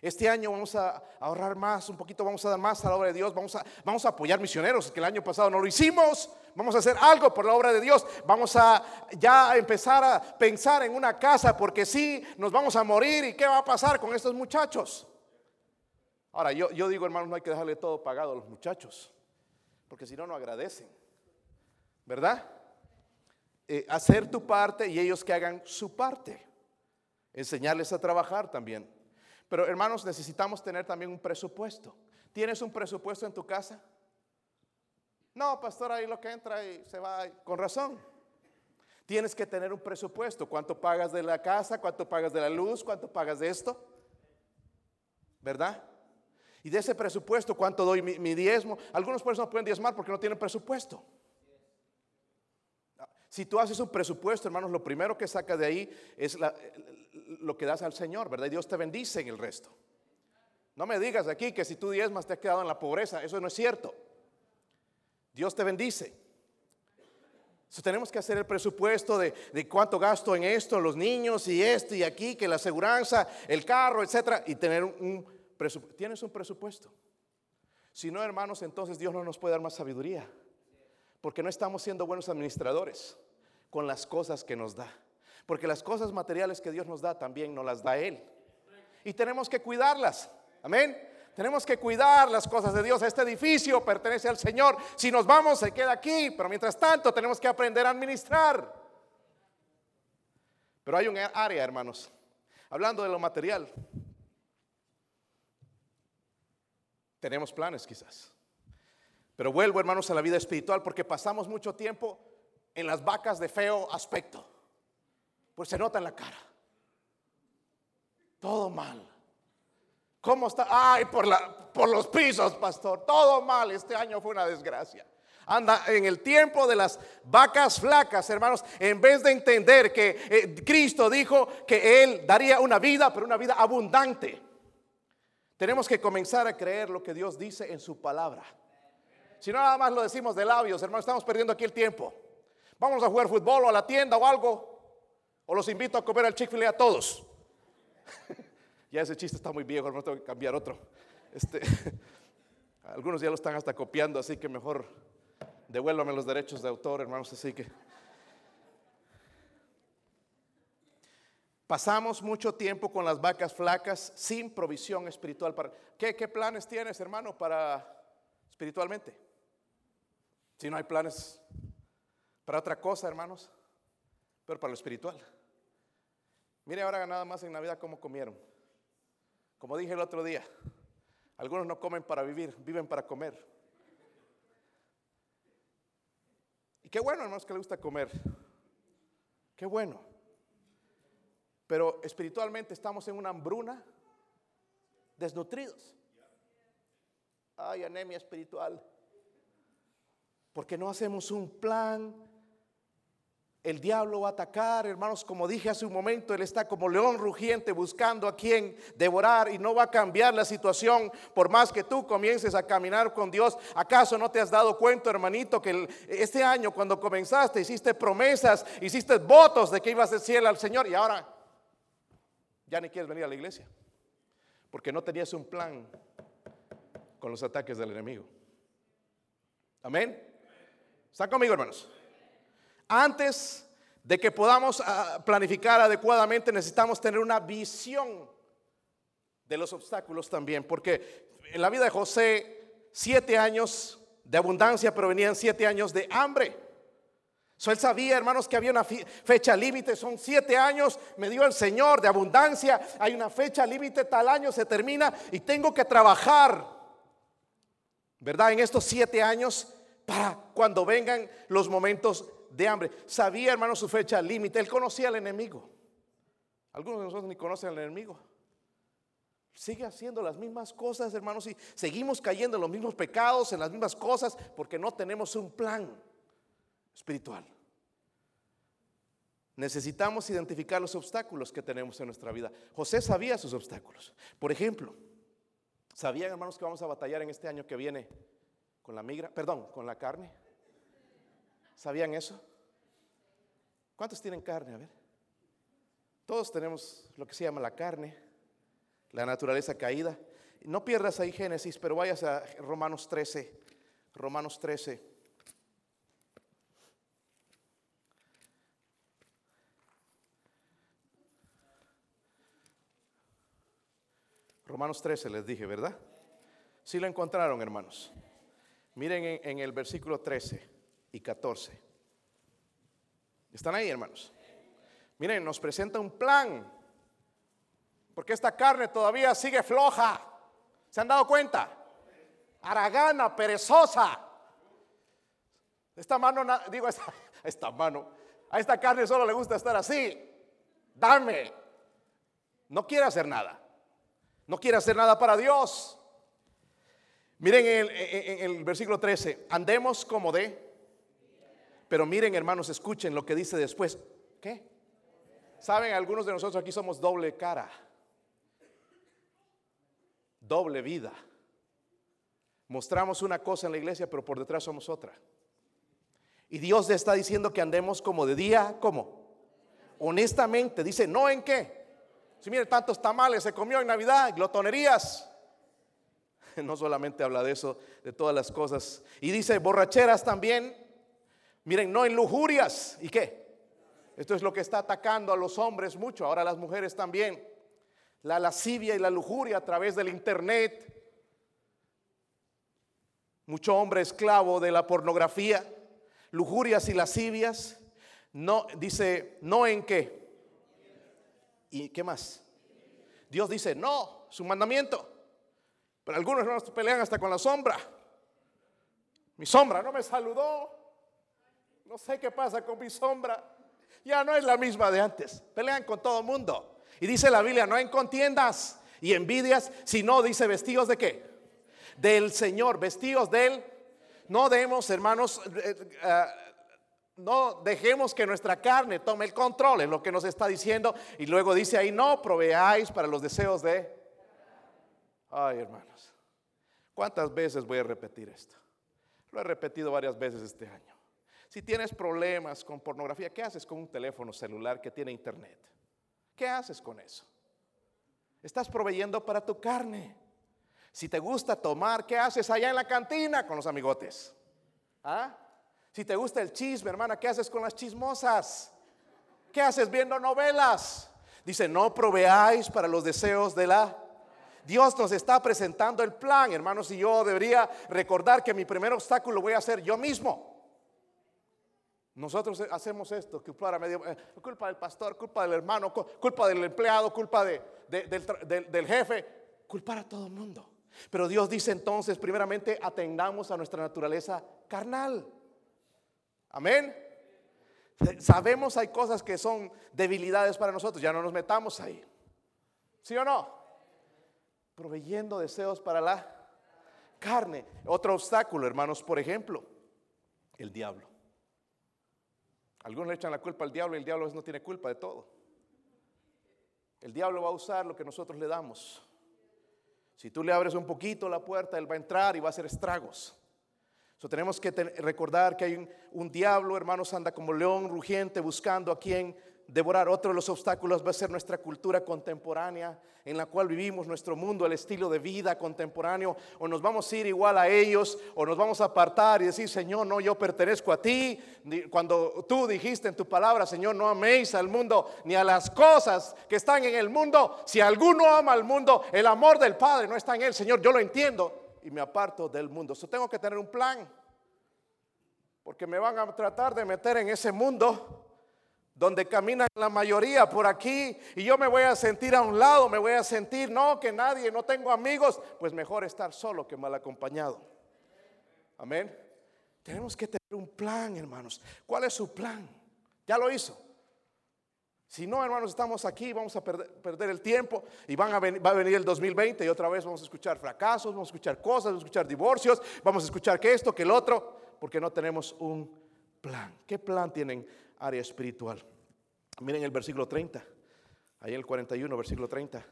Este año vamos a ahorrar más, un poquito vamos a dar más a la obra de Dios, vamos a, vamos a apoyar misioneros, que el año pasado no lo hicimos, vamos a hacer algo por la obra de Dios, vamos a ya empezar a pensar en una casa, porque si nos vamos a morir y qué va a pasar con estos muchachos. Ahora, yo, yo digo, hermanos, no hay que dejarle todo pagado a los muchachos, porque si no, no agradecen, ¿verdad? Eh, hacer tu parte y ellos que hagan su parte. Enseñarles a trabajar también. Pero hermanos, necesitamos tener también un presupuesto. ¿Tienes un presupuesto en tu casa? No, pastor, ahí lo que entra y se va con razón. Tienes que tener un presupuesto. ¿Cuánto pagas de la casa? ¿Cuánto pagas de la luz? ¿Cuánto pagas de esto? ¿Verdad? Y de ese presupuesto, ¿cuánto doy mi, mi diezmo? Algunos personas no pueden diezmar porque no tienen presupuesto. Si tú haces un presupuesto, hermanos, lo primero que sacas de ahí es lo que das al Señor, ¿verdad? Y Dios te bendice en el resto. No me digas aquí que si tú diezmas te has quedado en la pobreza, eso no es cierto. Dios te bendice. tenemos que hacer el presupuesto de, cuánto gasto en esto, los niños y esto y aquí, que la aseguranza, el carro, etcétera, y tener un presupuesto. ¿Tienes un presupuesto? Si no, hermanos, entonces Dios no nos puede dar más sabiduría porque no estamos siendo buenos administradores con las cosas que nos da. Porque las cosas materiales que Dios nos da también nos las da Él. Y tenemos que cuidarlas. Amén. Tenemos que cuidar las cosas de Dios. Este edificio pertenece al Señor. Si nos vamos, se queda aquí. Pero mientras tanto, tenemos que aprender a administrar. Pero hay un área, hermanos. Hablando de lo material. Tenemos planes quizás. Pero vuelvo, hermanos, a la vida espiritual porque pasamos mucho tiempo en las vacas de feo aspecto. Pues se nota en la cara. Todo mal. ¿Cómo está? Ay, por, la, por los pisos, pastor. Todo mal. Este año fue una desgracia. Anda en el tiempo de las vacas flacas, hermanos, en vez de entender que eh, Cristo dijo que Él daría una vida, pero una vida abundante. Tenemos que comenzar a creer lo que Dios dice en su palabra. Si no, nada más lo decimos de labios, hermano, estamos perdiendo aquí el tiempo. Vamos a jugar fútbol o a la tienda o algo. O los invito a comer al Chick-fil-A a todos. ya ese chiste está muy viejo, hermano, tengo que cambiar otro. Este, algunos ya lo están hasta copiando, así que mejor devuélvame los derechos de autor, hermanos. Así que pasamos mucho tiempo con las vacas flacas sin provisión espiritual. Para, ¿qué, ¿Qué planes tienes, hermano, para espiritualmente? Si no hay planes para otra cosa, hermanos, pero para lo espiritual. Mire ahora nada más en Navidad cómo comieron. Como dije el otro día, algunos no comen para vivir, viven para comer. Y qué bueno, hermanos, que le gusta comer. Qué bueno. Pero espiritualmente estamos en una hambruna, desnutridos. Ay, anemia espiritual. Porque no hacemos un plan El diablo va a atacar, hermanos, como dije hace un momento, él está como león rugiente buscando a quien devorar y no va a cambiar la situación por más que tú comiences a caminar con Dios. ¿Acaso no te has dado cuenta, hermanito, que este año cuando comenzaste hiciste promesas, hiciste votos de que ibas a decir al Señor y ahora ya ni quieres venir a la iglesia? Porque no tenías un plan con los ataques del enemigo. Amén. ¿Están conmigo, hermanos? Antes de que podamos ah, planificar adecuadamente, necesitamos tener una visión de los obstáculos también, porque en la vida de José, siete años de abundancia, pero venían siete años de hambre. So, él sabía, hermanos, que había una fecha límite, son siete años, me dio el Señor de abundancia, hay una fecha límite, tal año se termina y tengo que trabajar, ¿verdad? En estos siete años para cuando vengan los momentos de hambre. Sabía, hermano, su fecha límite. Él conocía al enemigo. Algunos de nosotros ni conocen al enemigo. Sigue haciendo las mismas cosas, hermanos, y seguimos cayendo en los mismos pecados, en las mismas cosas, porque no tenemos un plan espiritual. Necesitamos identificar los obstáculos que tenemos en nuestra vida. José sabía sus obstáculos. Por ejemplo, ¿sabían, hermanos, que vamos a batallar en este año que viene con la migra? Perdón, con la carne. ¿Sabían eso? ¿Cuántos tienen carne? A ver. Todos tenemos lo que se llama la carne, la naturaleza caída. No pierdas ahí Génesis, pero vayas a Romanos 13. Romanos 13. Romanos 13 les dije, ¿verdad? Si lo encontraron, hermanos. Miren en, el versículo 13 y 14. ¿Están ahí, hermanos? Miren, nos presenta un plan. Porque esta carne todavía sigue floja. ¿Se han dado cuenta? Aragana, perezosa. Esta mano, digo, esta, esta mano, a esta carne solo le gusta estar así. Dame. No quiere hacer nada. No quiere hacer nada para Dios. Miren el, en el versículo 13, andemos como de pero miren, hermanos, escuchen lo que dice después. ¿Qué? Saben, algunos de nosotros aquí somos doble cara, doble vida. Mostramos una cosa en la iglesia, pero por detrás somos otra. Y Dios le está diciendo que andemos como de día, ¿cómo? Honestamente, dice, ¿no en qué? Si miren, tantos tamales se comió en Navidad, glotonerías. No solamente habla de eso, de todas las cosas. Y dice, borracheras también, Miren, no en lujurias. ¿Y qué? Esto es lo que está atacando a los hombres mucho, ahora a las mujeres también. La lascivia y la lujuria a través del internet. Mucho hombre esclavo de la pornografía, lujurias y lascivias. No dice, no en qué. ¿Y qué más? Dios dice, no, su mandamiento. Pero algunos hermanos pelean hasta con la sombra. Mi sombra no me saludó. No sé qué pasa con mi sombra. Ya no es la misma de antes. Pelean con todo el mundo. Y dice la Biblia, no hay contiendas y envidias, sino dice vestidos de qué? Del Señor, vestidos de Él. No demos, hermanos, eh, eh, no dejemos que nuestra carne tome el control en lo que nos está diciendo. Y luego dice ahí, no proveáis para los deseos de... Ay, hermanos, ¿cuántas veces voy a repetir esto? Lo he repetido varias veces este año. Si tienes problemas con pornografía, ¿qué haces con un teléfono celular que tiene internet? ¿Qué haces con eso? Estás proveyendo para tu carne. Si te gusta tomar, ¿qué haces allá en la cantina con los amigotes? ¿Ah? Si te gusta el chisme, hermana, ¿qué haces con las chismosas? ¿Qué haces viendo novelas? Dice, no proveáis para los deseos de la... Dios nos está presentando el plan, hermanos, y yo debería recordar que mi primer obstáculo voy a ser yo mismo. Nosotros hacemos esto, culpa, eh, culpa del pastor, culpa del hermano, culpa del empleado, culpa del, jefe, culpar a todo el mundo. Pero Dios dice entonces, primeramente, atendamos a nuestra naturaleza carnal. Amén. Sabemos hay cosas que son debilidades para nosotros, ya no nos metamos ahí. ¿Sí o no? Proveyendo deseos para la carne. Otro obstáculo, hermanos, por ejemplo, el diablo. Algunos le echan la culpa al diablo y el diablo no tiene culpa de todo. El diablo va a usar lo que nosotros le damos. Si tú le abres un poquito la puerta, él va a entrar y va a hacer estragos. So, tenemos que recordar que hay un, un, diablo, hermanos, anda como león rugiente buscando a quien devorar. Otro de los obstáculos va a ser nuestra cultura contemporánea en la cual vivimos nuestro mundo, el estilo de vida contemporáneo. O nos vamos a ir igual a ellos o nos vamos a apartar y decir, Señor, no, yo pertenezco a ti. Cuando tú dijiste en tu palabra, Señor, no améis al mundo ni a las cosas que están en el mundo. Si alguno ama al mundo, el amor del Padre no está en él, Señor, yo lo entiendo y me aparto del mundo. Yo tengo que tener un plan. Porque me van a tratar de meter en ese mundo donde caminan la mayoría por aquí y yo me voy a sentir a un lado, me voy a sentir, no, que nadie, no tengo amigos, pues mejor estar solo que mal acompañado. Amén. Tenemos que tener un plan, hermanos. ¿Cuál es su plan? Ya lo hizo. Si no, hermanos, estamos aquí, vamos a perder, el tiempo y van va a venir el 2020 y otra vez vamos a escuchar fracasos, vamos a escuchar cosas, vamos a escuchar divorcios, vamos a escuchar que esto, que el otro, porque no tenemos un plan. ¿Qué plan tienen área espiritual. Miren el versículo 30, ahí el 41, versículo 30.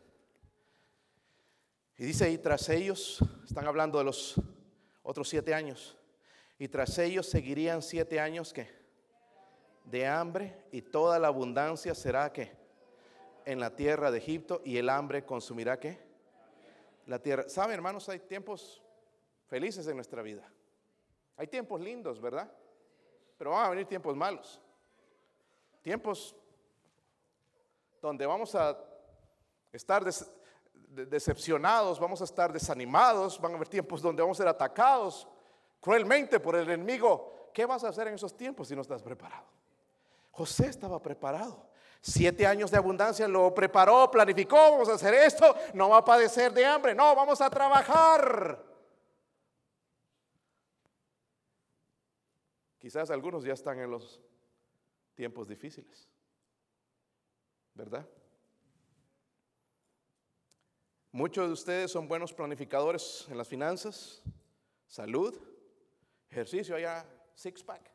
Y dice, y tras ellos, están hablando de los otros siete años, y tras ellos seguirían siete años que de hambre y toda la abundancia será que en la tierra de Egipto y el hambre consumirá que la tierra. Saben, hermanos, hay tiempos felices en nuestra vida. Hay tiempos lindos, ¿verdad? Pero van a venir tiempos malos tiempos donde vamos a estar decepcionados, vamos a estar desanimados, van a haber tiempos donde vamos a ser atacados cruelmente por el enemigo. ¿Qué vas a hacer en esos tiempos si no estás preparado? José estaba preparado. Siete años de abundancia lo preparó, planificó, vamos a hacer esto, no va a padecer de hambre, no, vamos a trabajar. Quizás algunos ya están en los tiempos difíciles. ¿Verdad? Muchos de ustedes son buenos planificadores en las finanzas, salud, ejercicio, allá six pack.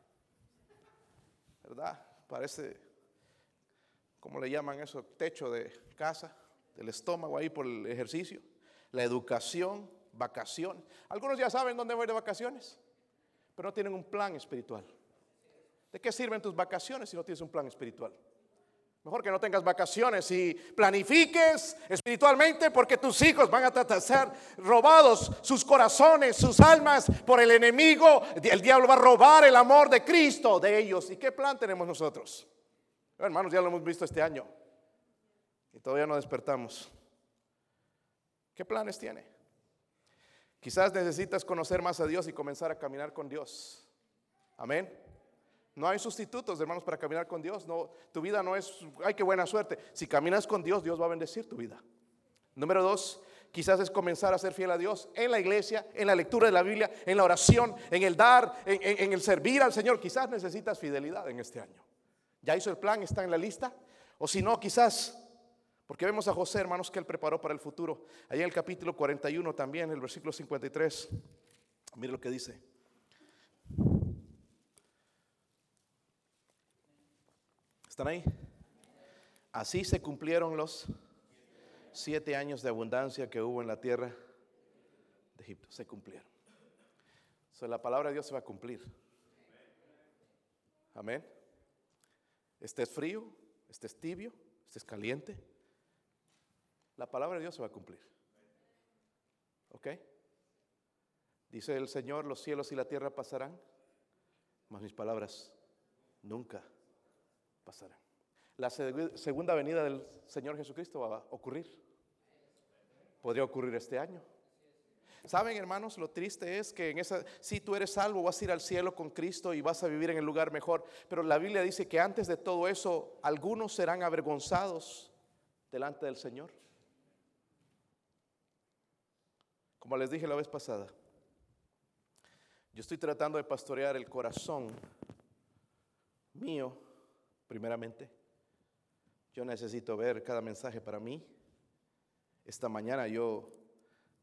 ¿Verdad? Parece, ¿cómo le llaman eso? Techo de casa, del estómago ahí por el ejercicio. La educación, vacación. Algunos ya saben dónde voy de vacaciones, pero no tienen un plan espiritual. ¿De qué sirven tus vacaciones si no tienes un plan espiritual? Mejor que no tengas vacaciones y planifiques espiritualmente porque tus hijos van a ser robados, sus corazones, sus almas por el enemigo. El diablo va a robar el amor de Cristo de ellos. ¿Y qué plan tenemos nosotros? Hermanos, ya lo hemos visto este año y todavía no despertamos. ¿Qué planes tiene? Quizás necesitas conocer más a Dios y comenzar a caminar con Dios. Amén. No hay sustitutos, hermanos, para caminar con Dios. No, tu vida no es, ay, qué buena suerte. Si caminas con Dios, Dios va a bendecir tu vida. Número dos, quizás es comenzar a ser fiel a Dios en la iglesia, en la lectura de la Biblia, en la oración, en el dar, en, el servir al Señor. Quizás necesitas fidelidad en este año. ¿Ya hizo el plan? ¿Está en la lista? O si no, quizás, porque vemos a José, hermanos, que él preparó para el futuro. Allí en el capítulo 41 también, el versículo 53. Mire lo que dice. ¿Están ahí? Así se cumplieron los siete años de abundancia que hubo en la tierra de Egipto. Se cumplieron. So, la palabra de Dios se va a cumplir. Amén. Estés frío, estés tibio, estés caliente. La palabra de Dios se va a cumplir. ¿Ok? Dice el Señor, los cielos y la tierra pasarán, mas mis palabras nunca pasará. La segunda venida del Señor Jesucristo va a ocurrir. Podría ocurrir este año. Saben, hermanos, lo triste es que en esa, si tú eres salvo, vas a ir al cielo con Cristo y vas a vivir en el lugar mejor. Pero la Biblia dice que antes de todo eso, algunos serán avergonzados delante del Señor. Como les dije la vez pasada, yo estoy tratando de pastorear el corazón mío primeramente. Yo necesito ver cada mensaje para mí. Esta mañana yo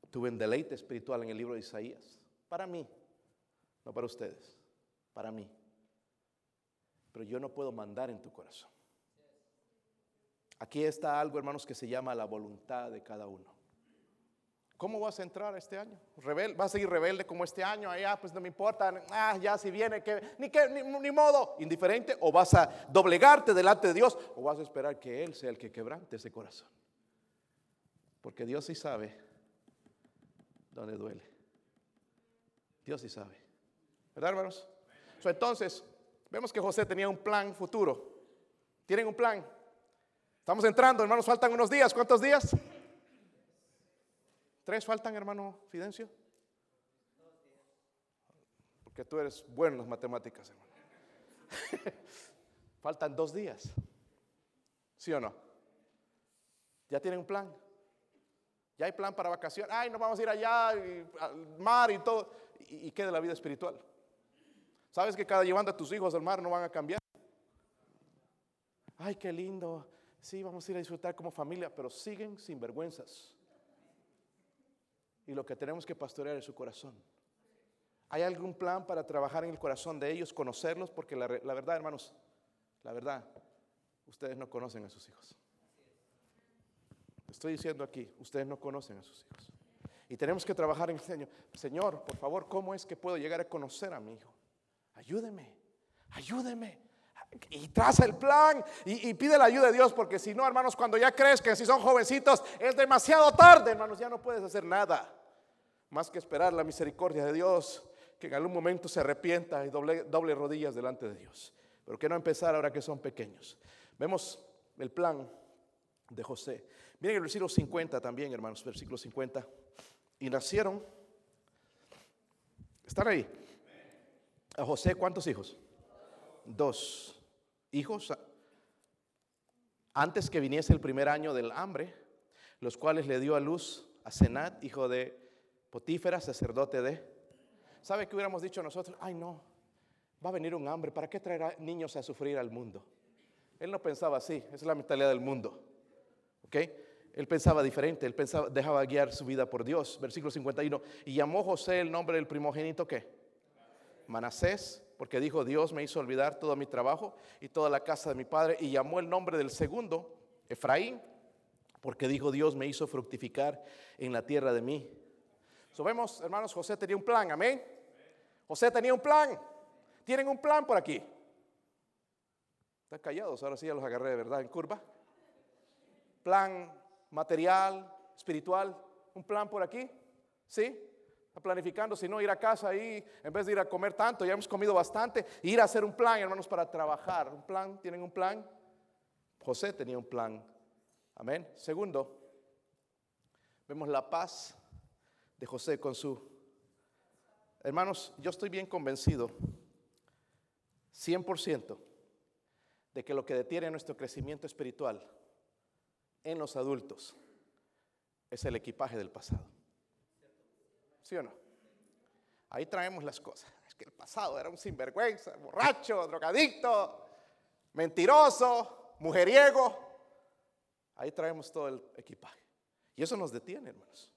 tuve un deleite espiritual en el libro de Isaías. Para mí, no para ustedes, para mí. pero yo no puedo mandar en tu corazón. Aquí está algo, hermanos, que se llama la voluntad de cada uno. ¿Cómo vas a entrar este año? ¿Rebel? ¿Vas a seguir rebelde como este año? Ah, pues no me importa. Ah, ya si viene, que, ni, que, ni, modo. Indiferente. O vas a doblegarte delante de Dios. O vas a esperar que Él sea el que quebrante ese corazón. Porque Dios sí sabe dónde duele. Dios sí sabe. ¿Verdad, hermanos? entonces, vemos que José tenía un plan futuro. ¿Tienen un plan? Estamos entrando, hermanos, faltan unos días. ¿Cuántos días? ¿Tres faltan, hermano Fidencio? Porque tú eres bueno en las matemáticas, hermano. faltan dos días. ¿Sí o no? ¿Ya tienen un plan? ¿Ya hay plan para vacaciones? Ay, nos vamos a ir allá al mar y todo. ¿Y, y qué de la vida espiritual? ¿Sabes que cada llevando a tus hijos al mar no van a cambiar? Ay, qué lindo sí, vamos a ir a disfrutar como familia, pero siguen sin vergüenzas. Y lo que tenemos que pastorear es su corazón. ¿Hay algún plan para trabajar en el corazón de ellos, conocerlos? Porque la, verdad, hermanos, la verdad, ustedes no conocen a sus hijos. Estoy diciendo aquí, ustedes no conocen a sus hijos. Y tenemos que trabajar en el Señor. Señor, por favor, ¿cómo es que puedo llegar a conocer a mi hijo? Ayúdeme, ayúdeme y traza el plan y, pide la ayuda de Dios, porque si no, hermanos, cuando ya crezcan, si son jovencitos, es demasiado tarde, hermanos, ya no puedes hacer nada más que esperar la misericordia de Dios, que en algún momento se arrepienta y doble, doble rodillas delante de Dios. Pero que no empezar ahora que son pequeños. Vemos el plan de José. Miren el versículo 50 también, hermanos, versículo 50. Y nacieron, ¿están ahí? A José, ¿cuántos hijos? Dos hijos antes que viniese el primer año del hambre, los cuales le dio a luz a Senat, hijo de Potífera, sacerdote de... ¿Sabe qué hubiéramos dicho nosotros? Ay, no, va a venir un hambre, ¿para qué traerá niños a sufrir al mundo? Él no pensaba así, esa es la mentalidad del mundo. ¿Ok? Él pensaba diferente, él pensaba, dejaba guiar su vida por Dios. Versículo 51. Y llamó José el nombre del primogénito, ¿qué? Manasés, porque dijo, Dios me hizo olvidar todo mi trabajo y toda la casa de mi padre, y llamó el nombre del segundo, Efraín, porque dijo, Dios me hizo fructificar en la tierra de mí. Vemos, hermanos, José tenía un plan, amén. José tenía un plan. ¿Tienen un plan por aquí? Están callados, ahora sí ya los agarré de verdad en curva. Plan material, espiritual, un plan por aquí, ¿sí? planificando, si no ir a casa ahí, en vez de ir a comer tanto, ya hemos comido bastante, ir a hacer un plan, hermanos, para trabajar. ¿Un plan? ¿Tienen un plan? José tenía un plan. Amén. Segundo, vemos la paz de José con su... Hermanos, yo estoy bien convencido, 100%, de que lo que detiene nuestro crecimiento espiritual en los adultos es el equipaje del pasado. ¿Sí o no? Ahí traemos las cosas. Es que el pasado era un sinvergüenza, borracho, drogadicto, mentiroso, mujeriego. Ahí traemos todo el equipaje. Y eso nos detiene, hermanos.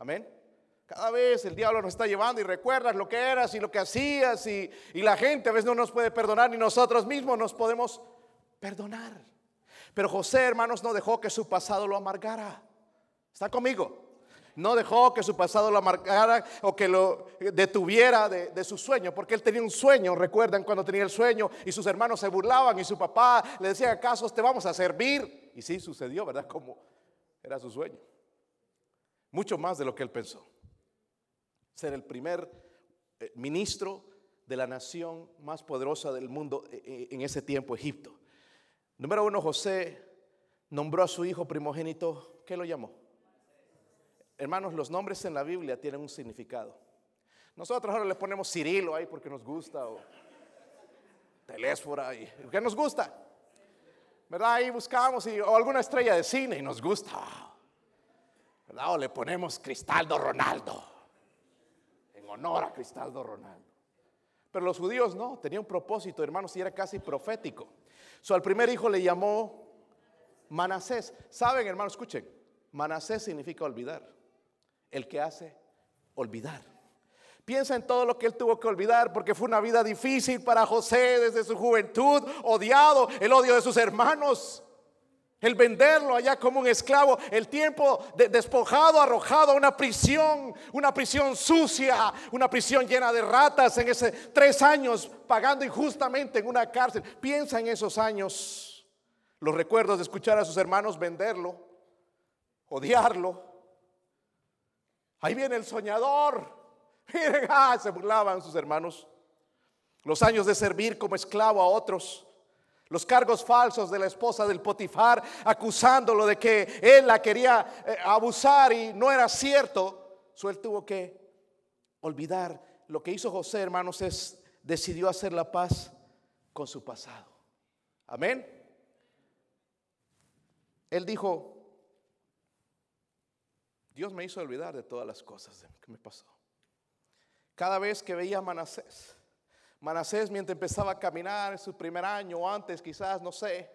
Amén. Cada vez el diablo nos está llevando y recuerdas lo que eras y lo que hacías y, y la gente a veces no nos puede perdonar ni nosotros mismos nos podemos perdonar. Pero José, hermanos, no dejó que su pasado lo amargara. ¿Está conmigo? No dejó que su pasado lo marcara o que lo detuviera de, su sueño, porque él tenía un sueño, recuerdan cuando tenía el sueño y sus hermanos se burlaban y su papá le decía, ¿acaso te vamos a servir? Y sí, sucedió, ¿verdad? Como era su sueño. Mucho más de lo que él pensó. Ser el primer eh, ministro de la nación más poderosa del mundo eh, eh, en ese tiempo, Egipto. Número uno, José nombró a su hijo primogénito, ¿qué lo llamó? Hermanos, los nombres en la Biblia tienen un significado. Nosotros ahora le ponemos Cirilo ahí porque nos gusta, o Telésfora, ahí, porque nos gusta. ¿Verdad? Ahí buscamos, o alguna estrella de cine y nos gusta. Le ponemos Cristaldo Ronaldo, en honor a Cristaldo Ronaldo. Pero los judíos no, tenían un propósito, hermanos, y era casi profético. So, al primer hijo le llamó Manasés. ¿Saben, hermanos? Escuchen, Manasés significa olvidar el que hace olvidar. Piensa en todo lo que él tuvo que olvidar porque fue una vida difícil para José desde su juventud, odiado, el odio de sus hermanos. El venderlo allá como un esclavo, el tiempo despojado, arrojado a una prisión, una prisión sucia, una prisión llena de ratas en ese tres años pagando injustamente en una cárcel. Piensa en esos años, los recuerdos de escuchar a sus hermanos venderlo, odiarlo. Ahí viene el soñador. Miren, ah, se burlaban sus hermanos. Los años de servir como esclavo a otros los cargos falsos de la esposa del Potifar, acusándolo de que él la quería eh, abusar y no era cierto. So él tuvo que olvidar. Lo que hizo José, hermanos, es decidió hacer la paz con su pasado. Amén. Él dijo, Dios me hizo olvidar de todas las cosas que me pasó. Cada vez que veía a Manasés, Manasés mientras empezaba a caminar en su primer año antes quizás, no sé,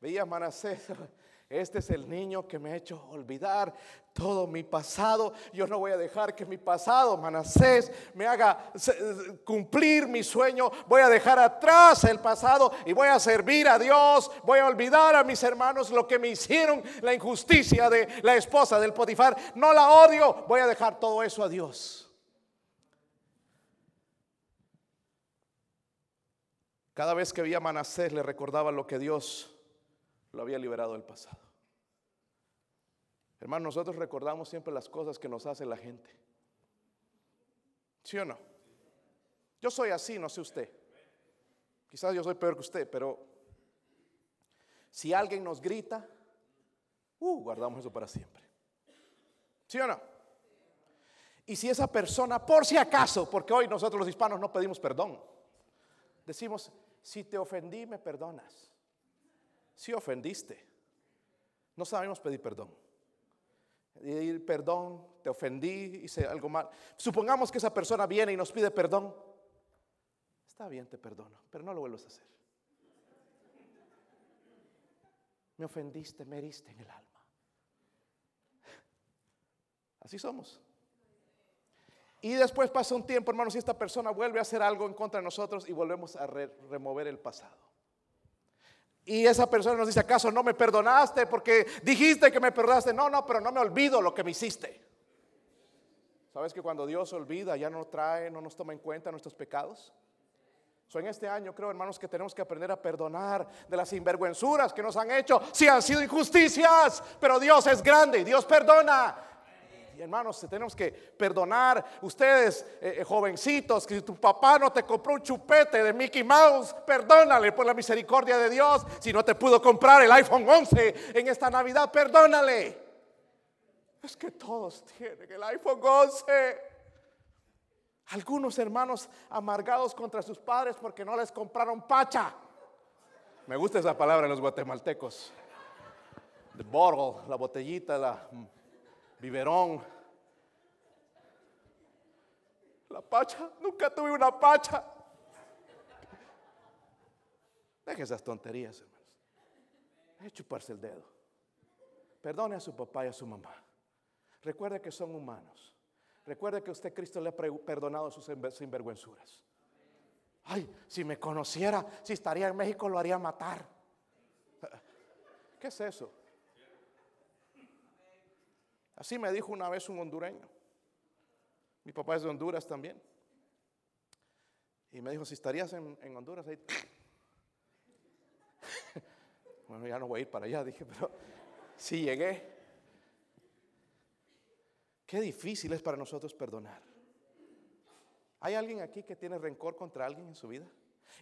veía a Manasés, este es el niño que me ha hecho olvidar todo mi pasado. Yo no voy a dejar que mi pasado, Manasés, me haga cumplir mi sueño. Voy a dejar atrás el pasado y voy a servir a Dios. Voy a olvidar a mis hermanos lo que me hicieron, la injusticia de la esposa del Potifar. No la odio, voy a dejar todo eso a Dios. Cada vez que veía a Manasés le recordaba lo que Dios lo había liberado del pasado. Hermano, nosotros recordamos siempre las cosas que nos hace la gente. ¿Sí o no? Yo soy así, no sé usted. Quizás yo soy peor que usted, pero si alguien nos grita, uh, guardamos eso para siempre. ¿Sí o no? Y si esa persona, por si acaso, porque hoy nosotros los hispanos no pedimos perdón, decimos, si te ofendí, me perdonas. Si ofendiste, no sabemos pedir perdón. Y perdón, te ofendí, hice algo mal. Supongamos que esa persona viene y nos pide perdón. Está bien, te perdono, pero no lo vuelvas a hacer. Me ofendiste, me heriste en el alma. Así somos. Y después pasa un tiempo, hermanos, y esta persona vuelve a hacer algo en contra de nosotros y volvemos a remover el pasado. Y esa persona nos dice, ¿acaso no me perdonaste porque dijiste que me perdonaste? No, no, pero no me olvido lo que me hiciste. ¿Sabes que cuando Dios olvida ya no trae, no nos toma en cuenta nuestros pecados? So, en este año creo, hermanos, que tenemos que aprender a perdonar de las sinvergüenzuras que nos han hecho. Si han sido injusticias, pero Dios es grande Dios perdona. Hermanos, tenemos que perdonar. Ustedes, eh, eh, jovencitos, que tu papá no te compró un chupete de Mickey Mouse, perdónale por la misericordia de Dios. Si no te pudo comprar el iPhone 11 en esta Navidad, perdónale. Es que todos tienen el iPhone 11. Algunos hermanos amargados contra sus padres porque no les compraron pacha. Me gusta esa palabra en los guatemaltecos. The bottle, la botellita, la biberón. La pacha, nunca tuve una pacha. Deje esas tonterías, hermanos. Deje chuparse el dedo. Perdone a su papá y a su mamá. Recuerde que son humanos. Recuerde que usted Cristo le ha perdonado sus sinvergüenzuras. Ay, si me conociera, si estaría en México, lo haría matar. ¿Qué es eso? Así me dijo una vez un hondureño. Mi papá es de Honduras también. Y me dijo, si estarías en, Honduras, ahí... bueno, ya no voy a ir para allá, dije, pero sí llegué. Qué difícil es para nosotros perdonar. ¿Hay alguien aquí que tiene rencor contra alguien en su vida?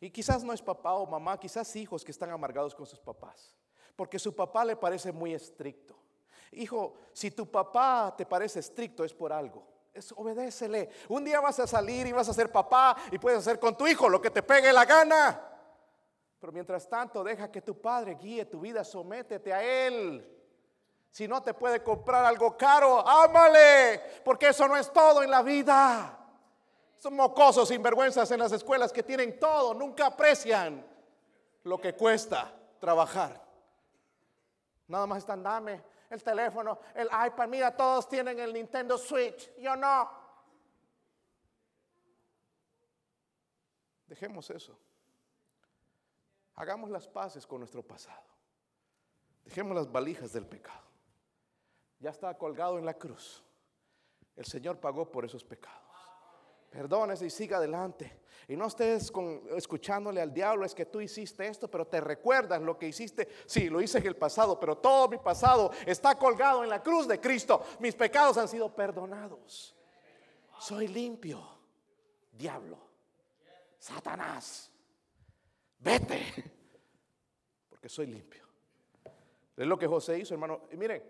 Y quizás no es papá o mamá, quizás hijos que están amargados con sus papás. Porque su papá le parece muy estricto. Hijo, si tu papá te parece estricto es por algo. Es, obedécele. Un día vas a salir y vas a ser papá y puedes hacer con tu hijo lo que te pegue la gana. Pero mientras tanto, deja que tu padre guíe tu vida, sométete a él. Si no te puede comprar algo caro, ámale, porque eso no es todo en la vida. Son mocosos sinvergüenzas en las escuelas que tienen todo, nunca aprecian lo que cuesta trabajar. Nada más están, dame, el teléfono, el iPad. Mira, todos tienen el Nintendo Switch. Yo no. Dejemos eso. Hagamos las paces con nuestro pasado. Dejemos las valijas del pecado. Ya está colgado en la cruz. El Señor pagó por esos pecados. Perdónese y siga adelante. Y no estés escuchándole al diablo, es que tú hiciste esto, pero te recuerdas lo que hiciste. Sí, lo hice en el pasado, pero todo mi pasado está colgado en la cruz de Cristo. Mis pecados han sido perdonados. Soy limpio. Diablo. Satanás. Vete. Porque soy limpio. Es lo que José hizo, hermano. Y miren,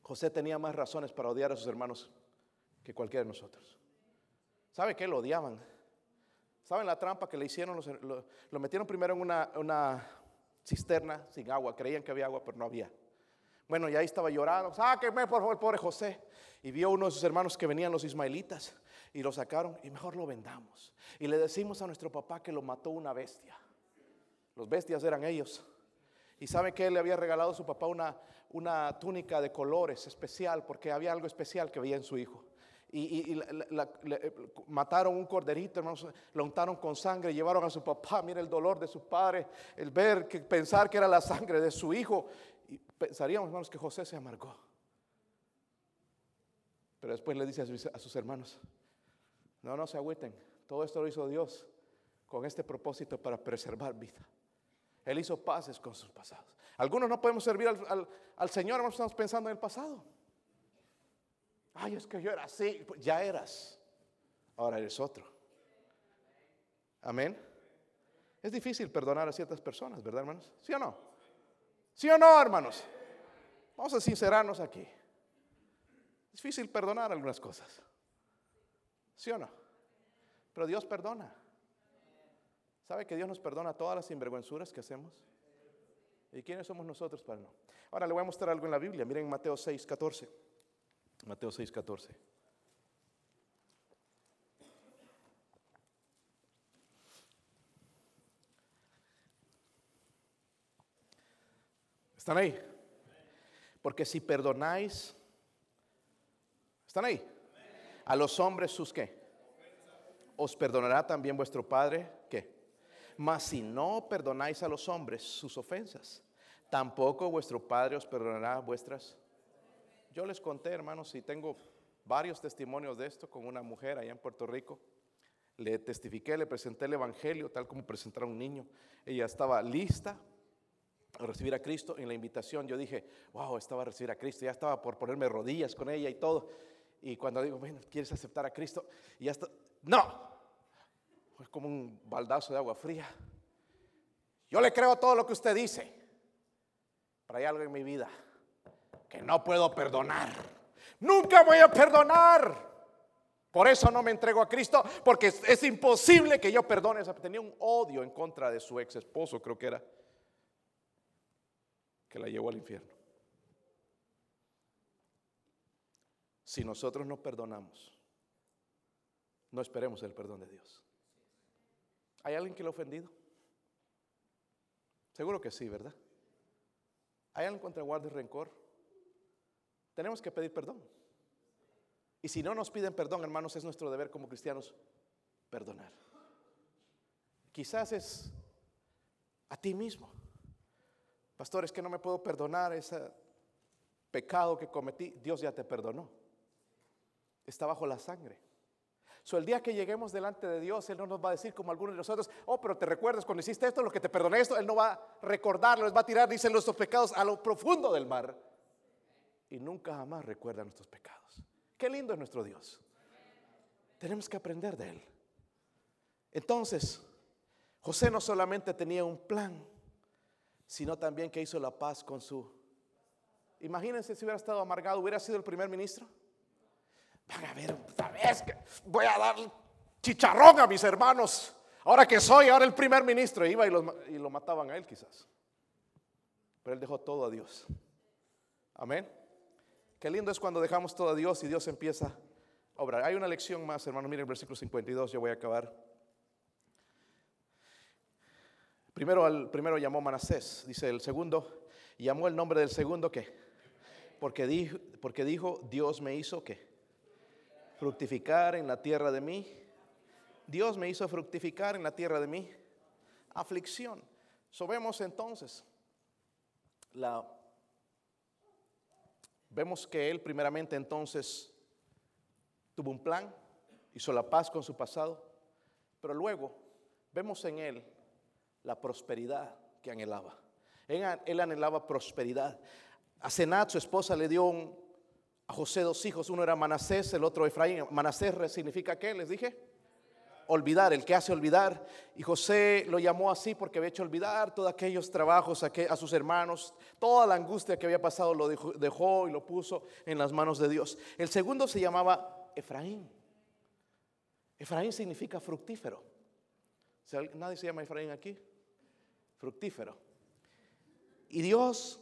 José tenía más razones para odiar a sus hermanos que cualquiera de nosotros. ¿Sabe qué? Lo odiaban. ¿Saben la trampa que le hicieron? Lo, metieron primero en una, cisterna sin agua. Creían que había agua, pero no había. Bueno, y ahí estaba llorando. Sáqueme, por favor, pobre José. Y vio uno de sus hermanos que venían los ismaelitas y lo sacaron y mejor lo vendamos. Y le decimos a nuestro papá que lo mató una bestia. Los bestias eran ellos. Y sabe que le había regalado a su papá una túnica de colores especial porque había algo especial que veía en su hijo y, eh, mataron un corderito, hermanos, lo untaron con sangre, llevaron a su papá, mira el dolor de su padre, el ver, que pensar que era la sangre de su hijo, y pensaríamos, hermanos, que José se amargó. Pero después le dice a sus, a sus hermanos, no, no se agüiten, todo esto lo hizo Dios con este propósito para preservar vida. Él hizo paces con sus pasados. Algunos no podemos servir al, al, al Señor, hermanos, estamos pensando en el pasado. Ay, es que yo era así. Pues ya eras. Ahora eres otro. Amén. Es difícil perdonar a ciertas personas, ¿verdad, hermanos? ¿Sí o no? ¿Sí o no, hermanos? Vamos a sincerarnos aquí. Es difícil perdonar algunas cosas. ¿Sí o no? Pero Dios perdona. ¿Sabe que Dios nos perdona todas las sinvergüenzuras que hacemos? ¿Y quiénes somos nosotros para no? Ahora le voy a mostrar algo en la Biblia. Miren Mateo 6, 14. Mateo 6, 14. ¿Están ahí? Porque si perdonáis, ¿están ahí? A los hombres sus qué? Os perdonará también vuestro Padre, ¿qué? Mas si no perdonáis a los hombres sus ofensas, tampoco vuestro Padre os perdonará vuestras yo les conté, hermanos, y tengo varios testimonios de esto con una mujer allá en Puerto Rico. Le testifiqué, le presenté el Evangelio, tal como presentar a un niño. Ella estaba lista a recibir a Cristo. En la invitación yo dije, wow, estaba a recibir a Cristo. Ya estaba por ponerme rodillas con ella y todo. Y cuando digo, bueno, ¿quieres aceptar a Cristo? Y ya está, no. Fue como un baldazo de agua fría. Yo le creo todo lo que usted dice. Pero hay algo en mi vida que no puedo perdonar. Nunca voy a perdonar. Por eso no me entrego a Cristo, porque es, imposible que yo perdone. Tenía un odio en contra de su ex esposo, creo que era, que la llevó al infierno. Si nosotros no perdonamos, no esperemos el perdón de Dios. ¿Hay alguien que lo ha ofendido? Seguro que sí, ¿verdad? ¿Hay alguien contra guarda rencor? Tenemos que pedir perdón. Y si no nos piden perdón, hermanos, es nuestro deber como cristianos perdonar. Quizás es a ti mismo. Pastor, es que no me puedo perdonar ese pecado que cometí. Dios ya te perdonó. Está bajo la sangre. So, el día que lleguemos delante de Dios, Él no nos va a decir como algunos de nosotros, oh, pero te recuerdas cuando hiciste esto, lo que te perdoné esto, Él no va a recordarlo, les va a tirar, dicen nuestros pecados a lo profundo del mar y nunca jamás recuerda nuestros pecados. Qué lindo es nuestro Dios. Tenemos que aprender de Él. Entonces, José no solamente tenía un plan, sino también que hizo la paz con su... Imagínense si hubiera estado amargado, hubiera sido el primer ministro. Van a ver, ¿sabes que voy a dar chicharrón a mis hermanos? Ahora que soy, ahora el primer ministro. Iba y y lo mataban a él quizás. Pero él dejó todo a Dios. Amén. Qué lindo es cuando dejamos todo a Dios y Dios empieza a obrar. Hay una lección más, hermano. Miren el versículo 52, yo voy a acabar. Primero, primero llamó Manasés, dice el segundo, llamó el nombre del segundo ¿qué? Porque dijo, Dios me hizo ¿qué? Fructificar en la tierra de mí Dios me hizo fructificar en la tierra de mi aflicción. So vemos entonces la vemos que él primeramente entonces tuvo un plan, hizo la paz con su pasado, pero luego vemos en él la prosperidad que anhelaba. Él, anhelaba prosperidad. A Senat, su esposa, le dio a José dos hijos. Uno era Manasés, el otro Efraín. Manasés significa qué, les dije olvidar, el que hace olvidar. Y José lo llamó así porque había hecho olvidar todos aquellos trabajos a, sus hermanos, toda la angustia que había pasado lo dejó, y lo puso en las manos de Dios. El segundo se llamaba Efraín. Efraín significa fructífero. ¿Nadie se llama Efraín aquí? Fructífero. Y Dios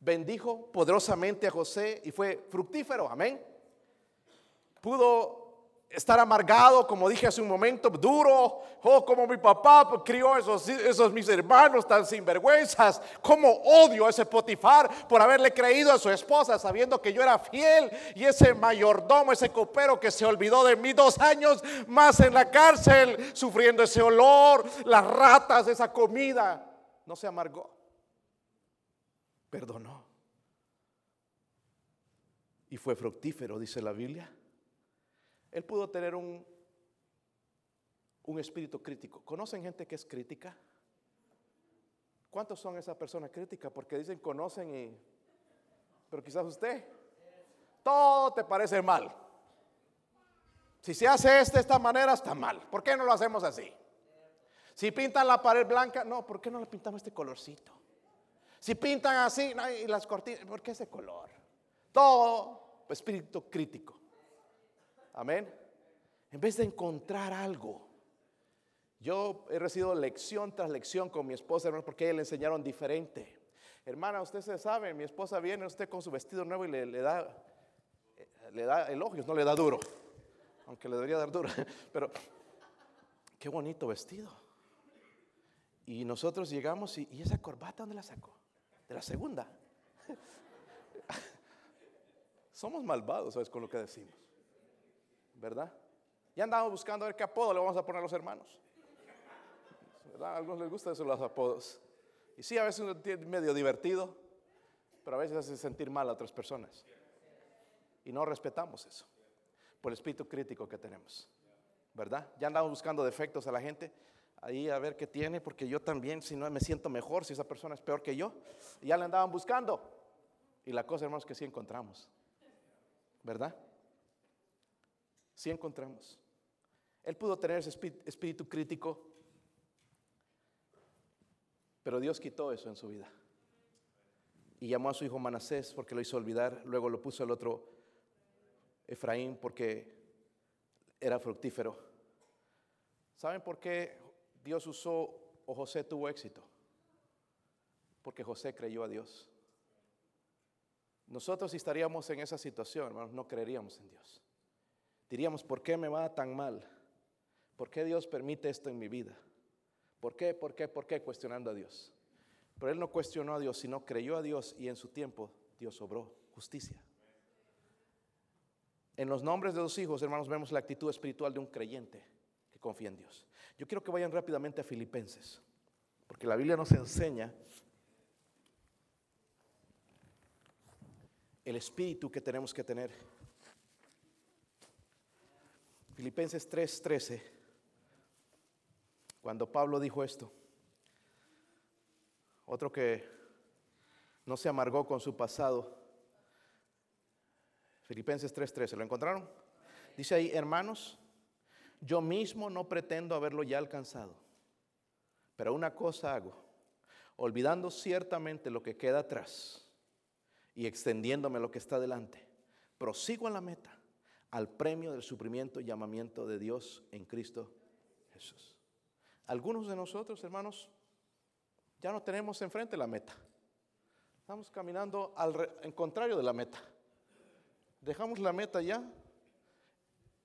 bendijo poderosamente a José y fue fructífero. Amén. Pudo estar amargado, como dije hace un momento, duro, oh, como mi papá crió esos, esos mis hermanos tan sinvergüenzas, como odio a ese Potifar por haberle creído a su esposa sabiendo que yo era fiel. Y ese mayordomo, ese copero que se olvidó de mí dos años más en la cárcel, sufriendo ese olor, las ratas, esa comida, no se amargó, perdonó. Y fue fructífero, dice la Biblia. Él pudo tener un, un espíritu crítico. ¿Conocen gente que es crítica? ¿Cuántos son esas personas críticas? Porque dicen conocen y... Pero quizás usted, todo te parece mal. Si se hace esto de esta manera, está mal. ¿Por qué no lo hacemos así? Si pintan la pared blanca, no, ¿por qué no le pintamos este colorcito? Si pintan así, y las cortinas, ¿por qué ese color? Todo espíritu crítico. Amén. En vez de encontrar algo. Yo he recibido lección tras lección con mi esposa, hermano, porque a ella le enseñaron diferente. Hermana, usted se sabe, mi esposa viene usted con su vestido nuevo y le, da, le da elogios, no le da duro. Aunque le debería dar duro. Pero qué bonito vestido. Y nosotros llegamos y, y esa corbata, ¿dónde la sacó? De la segunda. Somos malvados, ¿sabes? Con lo que decimos. ¿Verdad? Ya andamos buscando a ver qué apodo le vamos a poner a los hermanos. ¿Verdad? A algunos les gustan eso los apodos. Y sí, a veces es medio divertido, pero a veces hace sentir mal a otras personas. Y no respetamos eso por el espíritu crítico que tenemos. ¿Verdad? Ya andamos buscando defectos a la gente. Ahí a ver qué tiene, porque yo también, si no me siento mejor, si esa persona es peor que yo. Y ya le andaban buscando. Y la cosa, hermanos, que sí encontramos. ¿Verdad? Si encontramos. Él pudo tener ese espíritu crítico, pero Dios quitó eso en su vida. Y llamó a su hijo Manasés porque lo hizo olvidar, luego lo puso el otro Efraín porque era fructífero. ¿Saben por qué Dios usó o José tuvo éxito? Porque José creyó a Dios. Nosotros si estaríamos en esa situación, hermanos, no creeríamos en Dios. Diríamos, ¿por qué me va tan mal? ¿Por qué Dios permite esto en mi vida? ¿Por qué? ¿Por qué? ¿Por qué? Cuestionando a Dios. Pero él no cuestionó a Dios, sino creyó a Dios y en su tiempo Dios obró justicia. En los nombres de los hijos, hermanos, vemos la actitud espiritual de un creyente que confía en Dios. Yo quiero que vayan rápidamente a Filipenses, porque la Biblia nos enseña el espíritu que tenemos que tener Filipenses 3:13, cuando Pablo dijo esto, otro que no se amargó con su pasado, Filipenses 3:13, ¿lo encontraron? Dice ahí, hermanos, yo mismo no pretendo haberlo ya alcanzado, pero una cosa hago, olvidando ciertamente lo que queda atrás y extendiéndome lo que está delante, prosigo a la meta al premio del sufrimiento y llamamiento de Dios en Cristo Jesús. Algunos de nosotros, hermanos, ya no tenemos enfrente la meta. Estamos caminando al en contrario de la meta. Dejamos la meta ya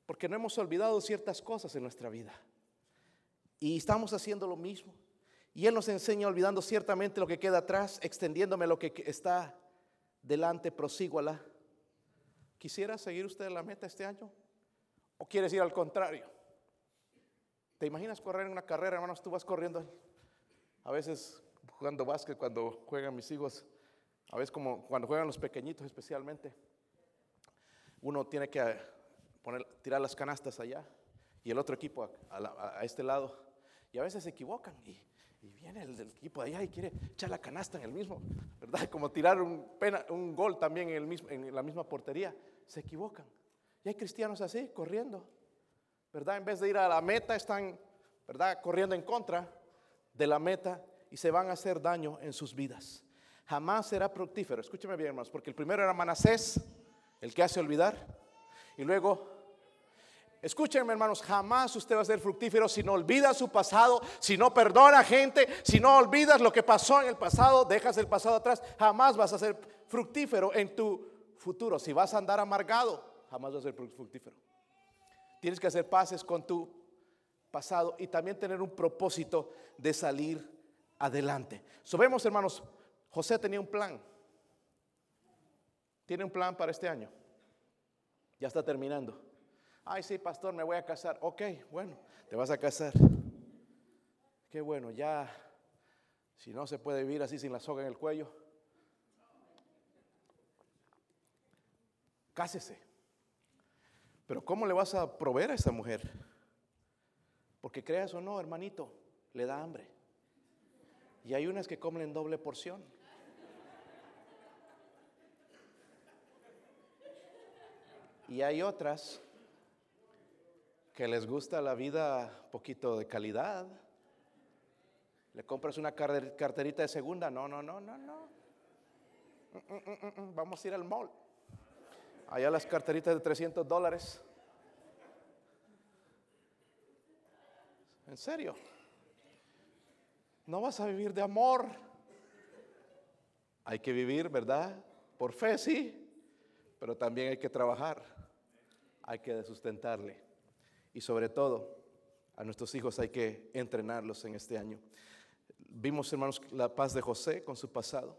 porque no hemos olvidado ciertas cosas en nuestra vida. Y estamos haciendo lo mismo. Y Él nos enseña olvidando ciertamente lo que queda atrás, extendiéndome lo que está delante, prosíguala ¿Quisiera seguir usted la meta este año? ¿O quieres ir al contrario? ¿Te imaginas correr en una carrera, hermanos? Tú vas corriendo. A veces jugando básquet, cuando juegan mis hijos, a veces como cuando juegan los pequeñitos especialmente, uno tiene que tirar las canastas allá y el otro equipo a, este lado. Y a veces se equivocan y, viene el del equipo de allá y quiere echar la canasta en el mismo, ¿verdad? Como tirar un, gol también en la misma portería. Se equivocan. Y hay cristianos así, corriendo, ¿verdad? En vez de ir a la meta, están, ¿verdad? Corriendo en contra de la meta y se van a hacer daño en sus vidas. Jamás será fructífero. Escúcheme bien, hermanos, porque el primero era Manasés, el que hace olvidar. Y luego Escúchenme hermanos, jamás usted va a ser fructífero si no olvida su pasado, si no perdona gente, si no olvidas lo que pasó en el pasado, dejas el pasado atrás, jamás vas a ser fructífero en tu futuro. Si vas a andar amargado, jamás vas a ser fructífero. Tienes que hacer paces con tu pasado y también tener un propósito de salir adelante. Sabemos, hermanos, José tenía un plan. Tiene un plan para este año. Ya está terminando. Ay, sí, pastor, me voy a casar. Ok, bueno, te vas a casar. Qué bueno, ya, si no se puede vivir así sin la soga en el cuello, cásese. Pero ¿cómo le vas a proveer a esa mujer? Porque creas o no, hermanito, le da hambre. Y hay unas que comen en doble porción. Y hay otras que les gusta la vida poquito de calidad. Le compras una carterita de segunda. No, no, no, no, no. Mm, mm, mm, Vamos a ir al mall. Allá las carteritas de 300 dólares. En serio. No vas a vivir de amor. Hay que vivir, ¿verdad? Por fe, sí. Pero también hay que trabajar. Hay que sustentarle. Y sobre todo, a nuestros hijos hay que entrenarlos en este año. Vimos, hermanos, la paz de José con su pasado.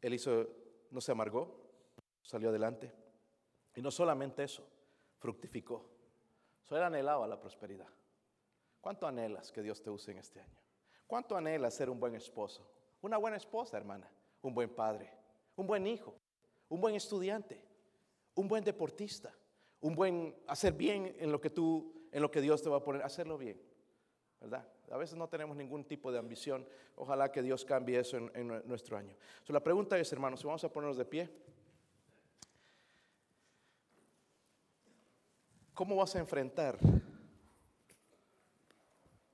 Él hizo, no se amargó, salió adelante. Y no solamente eso, fructificó. Solo anhelaba la prosperidad. ¿Cuánto anhelas que Dios te use en este año? ¿Cuánto anhelas ser un buen esposo? Una buena esposa, hermana. Un buen padre. Un buen hijo. Un buen estudiante. Un buen deportista un buen, hacer bien en lo que tú, en lo que Dios te va a poner, hacerlo bien, ¿verdad? A veces no tenemos ningún tipo de ambición. Ojalá que Dios cambie eso en, nuestro año. la pregunta es, hermanos, vamos a ponernos de pie. ¿Cómo vas a enfrentar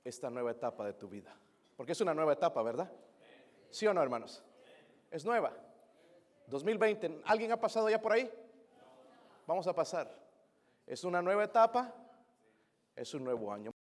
esta nueva etapa de tu vida? Porque es una nueva etapa, ¿verdad? ¿Sí o no, hermanos? Es nueva. 2020, ¿alguien ha pasado ya por ahí? Vamos a pasar. Es una nueva etapa, es un nuevo año.